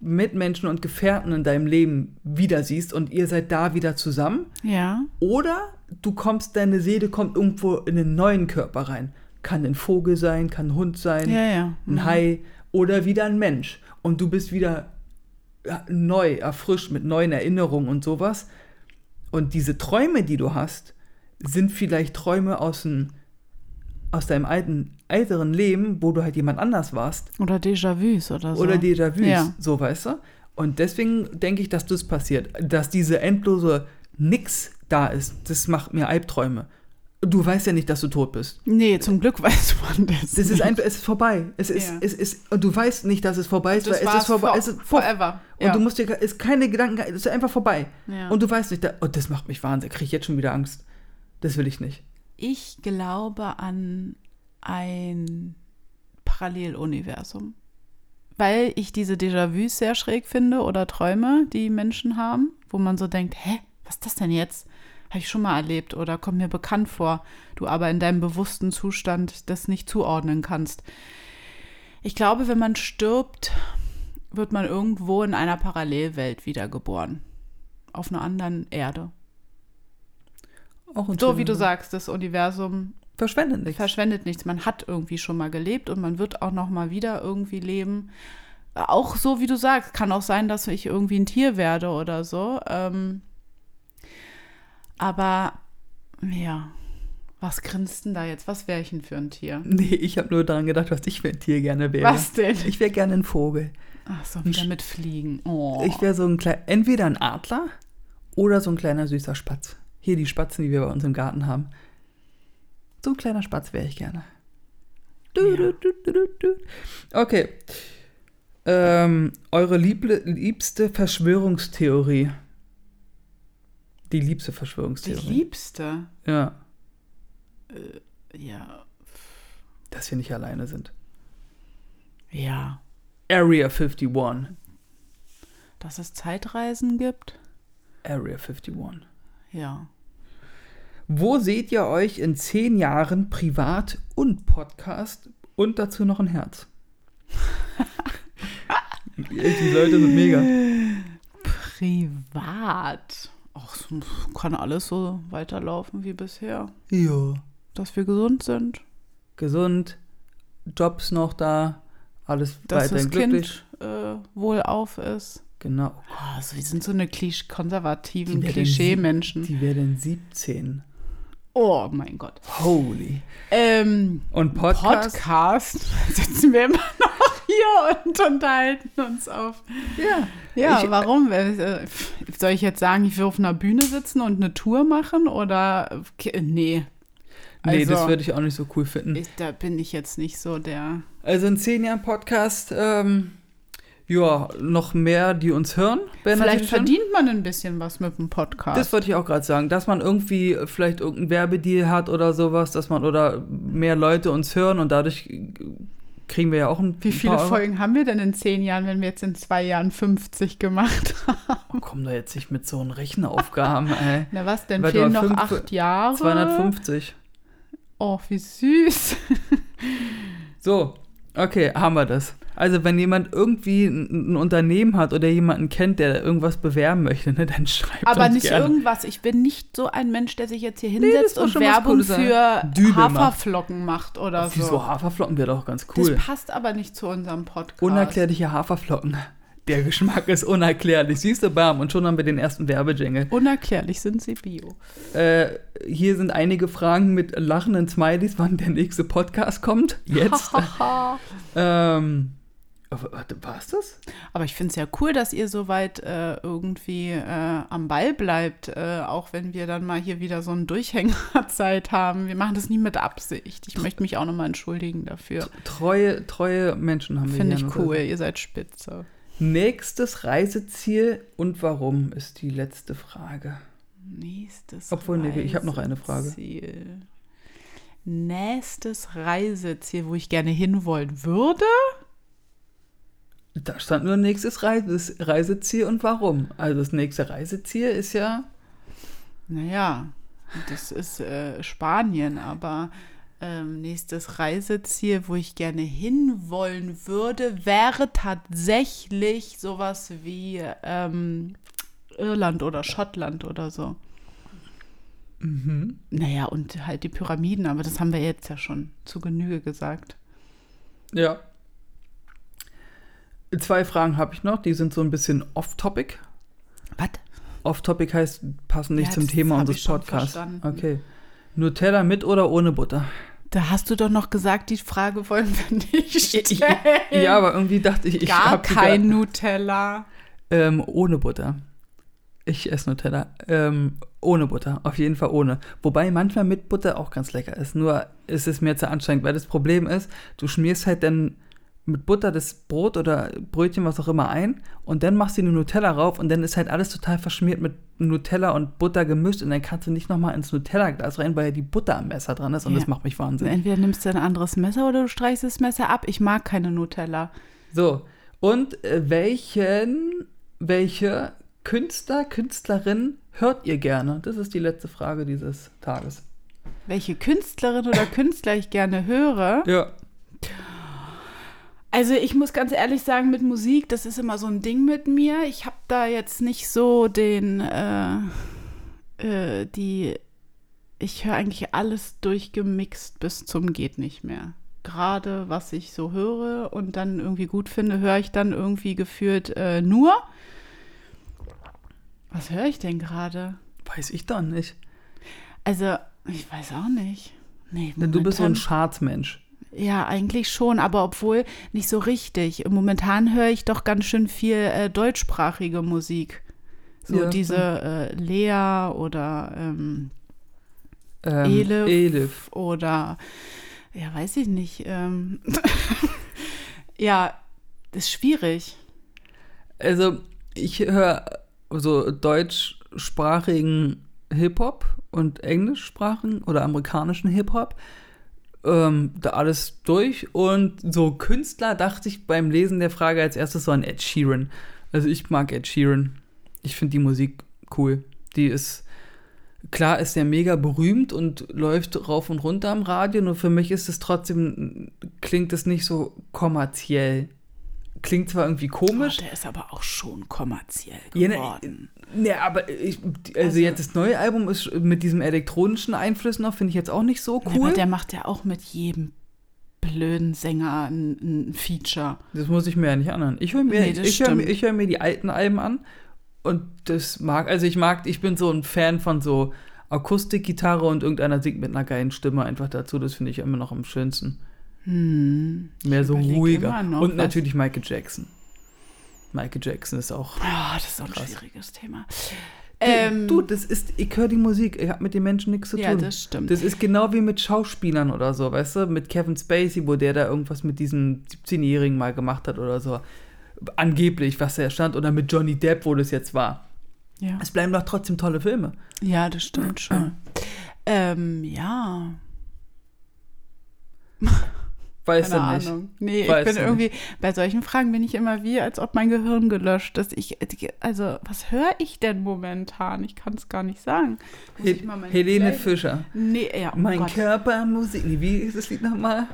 Mitmenschen und Gefährten in deinem Leben wieder siehst und ihr seid da wieder zusammen. ja. Oder du kommst, deine Seele kommt irgendwo in einen neuen Körper rein. Kann ein Vogel sein, kann ein Hund sein, Ja, ja. ein Hai oder wieder ein Mensch. Und du bist wieder ja, neu, erfrischt mit neuen Erinnerungen und sowas. Und diese Träume, die du hast, sind vielleicht Träume aus, dem, aus deinem alten, älteren Leben, wo du halt jemand anders warst. Oder Déjà-vus oder so. Oder Déjà-vus, Ja. so weißt du. Und deswegen denke ich, dass das passiert. Dass diese endlose Nix da ist, das macht mir Albträume. Du weißt ja nicht, dass du tot bist. Nee, zum Glück weiß man das. Das ist einfach, es ist vorbei. Es ist, Ja. es ist, und du weißt nicht, dass es vorbei ist, das weil es ist vorbei. for- es ist forever. Und ja. du musst dir, ist keine Gedanken, es ist einfach vorbei. Ja. Und du weißt nicht, da, und das macht mich wahnsinnig, kriege ich jetzt schon wieder Angst. Das will ich nicht. Ich glaube an ein Paralleluniversum. Weil ich diese Déjà-vus sehr schräg finde oder Träume, die Menschen haben, wo man so denkt, hä, was ist das denn jetzt? Habe ich schon mal erlebt oder kommt mir bekannt vor, du aber in deinem bewussten Zustand das nicht zuordnen kannst. Ich glaube, wenn man stirbt, wird man irgendwo in einer Parallelwelt wiedergeboren. Auf einer anderen Erde. Auch ein So wie du sagst, das Universum Verschwendet nichts. verschwendet nichts. Man hat irgendwie schon mal gelebt und man wird auch noch mal wieder irgendwie leben. Auch so wie du sagst, kann auch sein, dass ich irgendwie ein Tier werde oder so. Ähm, aber ja, was grinst denn da jetzt? Was wäre ich denn für ein Tier? nee, ich habe nur daran gedacht, was ich für ein Tier gerne wäre. Was denn? Ich wäre gerne ein Vogel. Ach so, wieder mit Fliegen. Oh. Ich wäre so ein kleiner, entweder ein Adler oder so ein kleiner süßer Spatz. Hier die Spatzen, die wir bei uns im Garten haben. So ein kleiner Spatz wäre ich gerne. Du, Ja. du. Okay. Ähm, eure lieble, liebste Verschwörungstheorie. Die liebste Die Verschwörungstheorie. liebste. ja, Ja. dass wir nicht alleine sind. Ja. Area 51. Dass es Zeitreisen gibt? Area 51. Ja. Wo seht ihr euch in zehn Jahren privat und Podcast und dazu noch ein Herz? Die Leute sind mega. Privat. Ach, so kann alles so weiterlaufen wie bisher. Ja. Dass wir gesund sind. Gesund, Jobs noch da, alles Dass weiterhin das glücklich. Kind äh, wohlauf ist. Genau. Oh, also wir sind so eine Klisch konservativen Klischee-Menschen. Die werden 17. Oh mein Gott. Holy. Ähm, Und Podcast? Podcast sitzen wir immer noch hier und unterhalten uns auf. Ja. Ja, Ich- warum? Äh, Soll ich jetzt sagen, ich will auf einer Bühne sitzen und eine Tour machen oder nee. Nee, Also- das würde ich auch nicht so cool finden. Ich, da bin ich jetzt nicht so der. Also in zehn Jahren Podcast, ähm, ja, noch mehr, die uns hören. Vielleicht verdient man ein bisschen was mit dem Podcast. Das wollte ich auch gerade sagen, dass man irgendwie vielleicht irgendeinen Werbedeal hat oder sowas, dass man oder mehr Leute uns hören und dadurch kriegen wir ja auch ein Wie viele. Folgen haben wir denn in zehn Jahren, wenn wir jetzt in zwei Jahren 50 gemacht haben? Oh, komm doch jetzt nicht mit so einen Rechenaufgaben, ey. Na was, denn Warte fehlen noch fünf- acht Jahre? 250. Oh, wie süß. So, okay, haben wir das. Also wenn jemand irgendwie ein, ein Unternehmen hat oder jemanden kennt, der irgendwas bewerben möchte, ne, dann schreibt Aber nicht gerne. irgendwas. Ich bin nicht so ein Mensch, der sich jetzt hier hinsetzt doch und Werbung für. Dübel macht. Haferflocken macht oder Wieso so. Haferflocken wäre doch ganz cool. Das passt aber nicht zu unserem Podcast. Unerklärliche Haferflocken. Der Geschmack ist unerklärlich. Siehst du, bam, und schon haben wir den ersten Werbejingle. Unerklärlich sind sie bio. Äh, hier sind einige Fragen mit lachenden Smileys, wann der nächste Podcast kommt. Jetzt. ähm, aber warte, war's das? Aber ich finde es ja cool, dass ihr soweit äh, irgendwie äh, am Ball bleibt, äh, auch wenn wir dann mal hier wieder so eine Durchhängerzeit haben. Wir machen das nie mit Absicht. Ich möchte mich auch nochmal entschuldigen dafür. Treue, treue Menschen haben wir Finde ich cool, ihr seid spitze. Nächstes Reiseziel und warum ist die letzte Frage. Nächstes Obwohl, nee, ich hab noch eine Frage. Reiseziel. Nächstes Reiseziel, wo ich gerne hinwollen würde? Da stand nur nächstes Reise, Reiseziel und warum. Also das nächste Reiseziel ist ja Naja, das ist äh, Spanien, aber ähm, nächstes Reiseziel, wo ich gerne hinwollen würde, wäre tatsächlich sowas wie ähm, Irland oder Schottland oder so. Mhm. Naja, und halt die Pyramiden, aber das haben wir jetzt ja schon zu Genüge gesagt. Ja. Zwei Fragen habe ich noch, die sind so ein bisschen off-topic. Was? Off-topic heißt, passen nicht Ja, zum Thema unseres Podcasts. Okay. Nutella mit oder ohne Butter? Da hast du doch noch gesagt, die Frage wollen wir nicht stellen. Ja, aber irgendwie dachte ich, ich Gar kein gar- Nutella. Ähm, ohne Butter. Ich esse Nutella. Ähm, ohne Butter. Auf jeden Fall ohne. Wobei manchmal mit Butter auch ganz lecker ist. Nur ist es mir zu anstrengend, weil das Problem ist, du schmierst halt dann mit Butter das Brot oder Brötchen, was auch immer ein und dann machst du die Nutella rauf und dann ist halt alles total verschmiert mit Nutella und Butter gemischt und dann kannst du nicht nochmal ins Nutella-Glas rein, weil ja die Butter am Messer dran ist und Ja. das macht mich wahnsinnig. Entweder nimmst du ein anderes Messer oder du streichst das Messer ab. Ich mag keine Nutella. So, und äh, welchen, welche Künstler, Künstlerin hört ihr gerne? Das ist die letzte Frage dieses Tages. Welche Künstlerin oder Künstler ich gerne höre. Ja. Also ich muss ganz ehrlich sagen, mit Musik, das ist immer so ein Ding mit mir. Ich habe da jetzt nicht so den, äh, äh, die, ich höre eigentlich alles durchgemixt bis zum geht nicht mehr. Gerade was ich so höre und dann irgendwie gut finde, höre ich dann irgendwie gefühlt äh, nur. Was höre ich denn gerade? Weiß ich doch nicht. Also, ich weiß auch nicht. Nee, Denn du bist so ein Chartsmensch. Ja, eigentlich schon, aber obwohl nicht so richtig. Momentan höre ich doch ganz schön viel äh, deutschsprachige Musik. So Ja, diese äh, Lea oder ähm, Ähm, Elif. Elif. oder ja, weiß ich nicht. Ähm, ja, Das ist schwierig. Also, ich höre so deutschsprachigen Hip-Hop und englischsprachigen oder amerikanischen Hip-Hop. Ähm, da alles durch. Und so Künstler dachte ich beim Lesen der Frage als erstes so an Ed Sheeran. Also ich mag Ed Sheeran. Ich finde die Musik cool. Die ist, klar ist der mega berühmt und läuft rauf und runter am Radio, nur für mich ist es trotzdem, klingt es nicht so kommerziell. Klingt zwar irgendwie komisch. Oh, der ist aber auch schon kommerziell Ja, geworden. ne, ne, aber ich, also, Also- jetzt das neue Album ist mit diesem elektronischen Einfluss noch, finde ich jetzt auch nicht so Ja, cool. aber der macht ja auch mit jedem blöden Sänger ein, ein Feature. Das muss ich mir ja nicht anhören. Ich höre mir, Nee, ich stimmt. ich höre mir die alten Alben an und das mag, also ich mag, ich bin so ein Fan von so Akustikgitarre und irgendeiner singt mit einer geilen Stimme einfach dazu. Das finde ich immer noch am schönsten. Hm. Mehr so ruhiger. und was- natürlich Michael Jackson. Michael Jackson ist auch. Ja, das ist auch ein Krass. schwieriges Thema. Ähm, Ähm, du, das ist, ich höre die Musik, ich habe mit den Menschen nichts zu tun. ja, das stimmt. Das ist genau wie mit Schauspielern oder so, weißt du? Mit Kevin Spacey, wo der da irgendwas mit diesem 17-Jährigen mal gemacht hat oder so. Angeblich, was da stand. Oder mit Johnny Depp, wo das jetzt war. ja. Es bleiben doch trotzdem tolle Filme. ja, das stimmt schon. Ähm, ja. Weißt Keine du nicht. Ahnung. Nee, Weißt ich bin du irgendwie, bei solchen Fragen bin ich immer wie, als ob mein Gehirn gelöscht ist. Ich, also, was höre ich denn momentan? Ich kann es gar nicht sagen. Meine Helene Play- Fischer. Nee, ja, oh mein Gott. Körper, Musik. Nee, wie ist das Lied nochmal?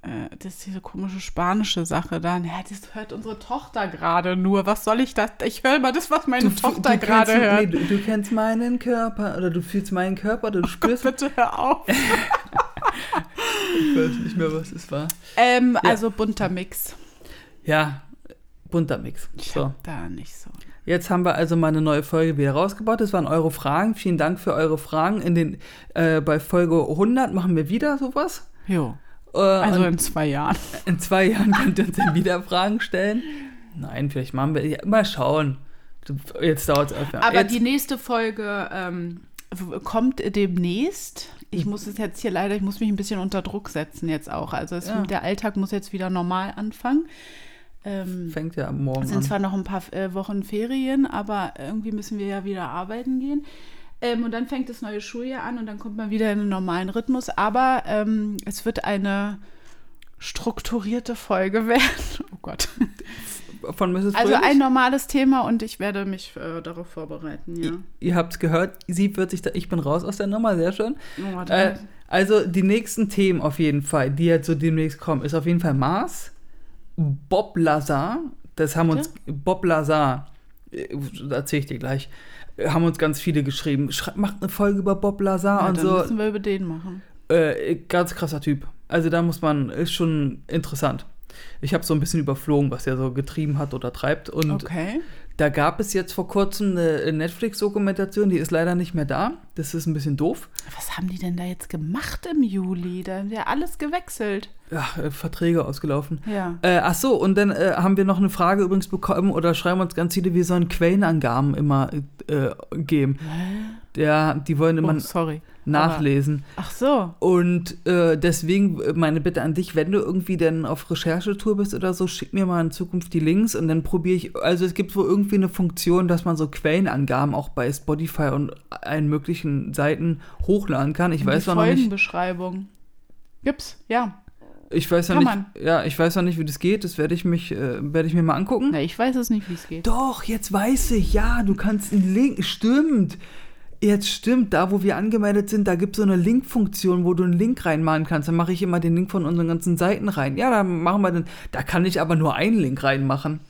Äh, das ist diese komische spanische Sache dann. Ja, das hört unsere Tochter gerade nur. Was soll ich das? Ich höre mal das, was meine Tochter gerade kennst, hört. Nee, du, du kennst meinen Körper oder du fühlst meinen Körper oder du spürst. Bitte hör auf. Ich weiß nicht mehr, was es war. ähm, Also bunter Mix. Ja, bunter Mix. Ich So. da nicht so. Jetzt haben wir also mal eine neue Folge wieder rausgebaut. Das waren eure Fragen. Vielen Dank für eure Fragen. In den, äh, bei Folge 100 machen wir wieder sowas. Jo. Äh, Also in zwei Jahren. in zwei Jahren könnt ihr uns dann wieder Fragen stellen. Nein, vielleicht machen wir. Ja, mal schauen. Jetzt dauert es einfach. Aber Jetzt, die nächste Folge ähm, kommt demnächst. Ich muss es jetzt hier leider, ich muss mich ein bisschen unter Druck setzen jetzt auch. Also es, Ja. der Alltag muss jetzt wieder normal anfangen. Ähm, fängt ja morgen es sind an. zwar noch ein paar äh, Wochen Ferien, aber irgendwie müssen wir ja wieder arbeiten gehen. Ähm, und dann fängt das neue Schuljahr an und dann kommt man wieder in einen normalen Rhythmus. Aber ähm, es wird eine strukturierte Folge werden. Oh Gott. Von Mrs. Also Fröhlich. ein normales Thema und ich werde mich äh, darauf vorbereiten. Ja. Ihr habt es gehört, sie wird sich da. Ich bin raus aus der Nummer, sehr schön. Oh, Äh, also die nächsten Themen auf jeden Fall, die jetzt so demnächst kommen, ist auf jeden Fall Mars, Bob Lazar, das haben uns, Bob Lazar, äh, erzähl ich dir gleich, haben uns ganz viele geschrieben, Schrei- macht eine Folge über Bob Lazar Ja, und dann so. müssen wir über den machen. Äh, ganz krasser Typ. Also da muss man, ist schon interessant. Ich habe so ein bisschen überflogen, was er so getrieben hat oder treibt. Und Okay. da gab es jetzt vor kurzem eine Netflix-Dokumentation, die ist leider nicht mehr da. Das ist ein bisschen doof. Was haben die denn da jetzt gemacht im Juli? Da haben ja alles gewechselt. Ja, äh, Verträge ausgelaufen. Ja. Äh, ach so, und dann äh, haben wir noch eine Frage übrigens bekommen oder schreiben uns ganz viele, wir sollen Quellenangaben immer äh, geben. Ja, die wollen immer Oh, sorry. Nachlesen. Ach so. Und äh, deswegen äh, meine Bitte an dich, wenn du irgendwie dann auf Recherchetour bist oder so, schick mir mal in Zukunft die Links und dann probiere ich, also es gibt wohl irgendwie eine Funktion, dass man so Quellenangaben auch bei Spotify und allen möglichen Seiten hochladen kann. Ich Und weiß die noch nicht, Folgenbeschreibung. Gibt's, ja. ich weiß Kann nicht, ja, ich weiß noch nicht, wie das geht, das werde ich mich, äh, werde ich mir mal angucken. Na, ich weiß es nicht, wie es geht. Doch, jetzt weiß ich, ja, du kannst einen Link, stimmt. Jetzt stimmt, da wo wir angemeldet sind, da gibt es so eine Link-Funktion, wo du einen Link reinmachen kannst. Dann mache ich immer den Link von unseren ganzen Seiten rein. Ja, dann machen wir den. Da kann ich aber nur einen Link reinmachen.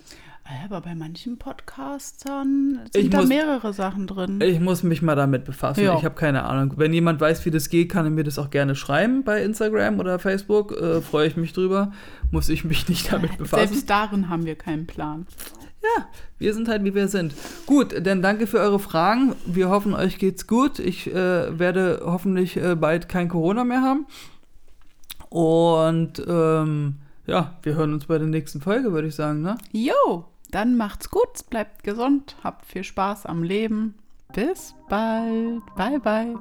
Aber bei manchen Podcastern sind Ich da muss- mehrere Sachen drin. Ich muss mich mal damit befassen. Ja. Ich habe keine Ahnung. Wenn jemand weiß, wie das geht, kann er mir das auch gerne schreiben bei Instagram oder Facebook. Äh, Freue ich mich drüber. Muss ich mich nicht damit befassen. Selbst darin haben wir keinen Plan. Ja, wir sind halt wie wir sind. Gut, dann danke für eure Fragen. Wir hoffen, euch geht's gut. Ich äh, werde hoffentlich äh, bald kein Corona mehr haben. Und ähm, ja, wir hören uns bei der nächsten Folge, würde ich sagen, ne? Jo, dann macht's gut, bleibt gesund, habt viel Spaß am Leben. Bis bald. Bye, bye.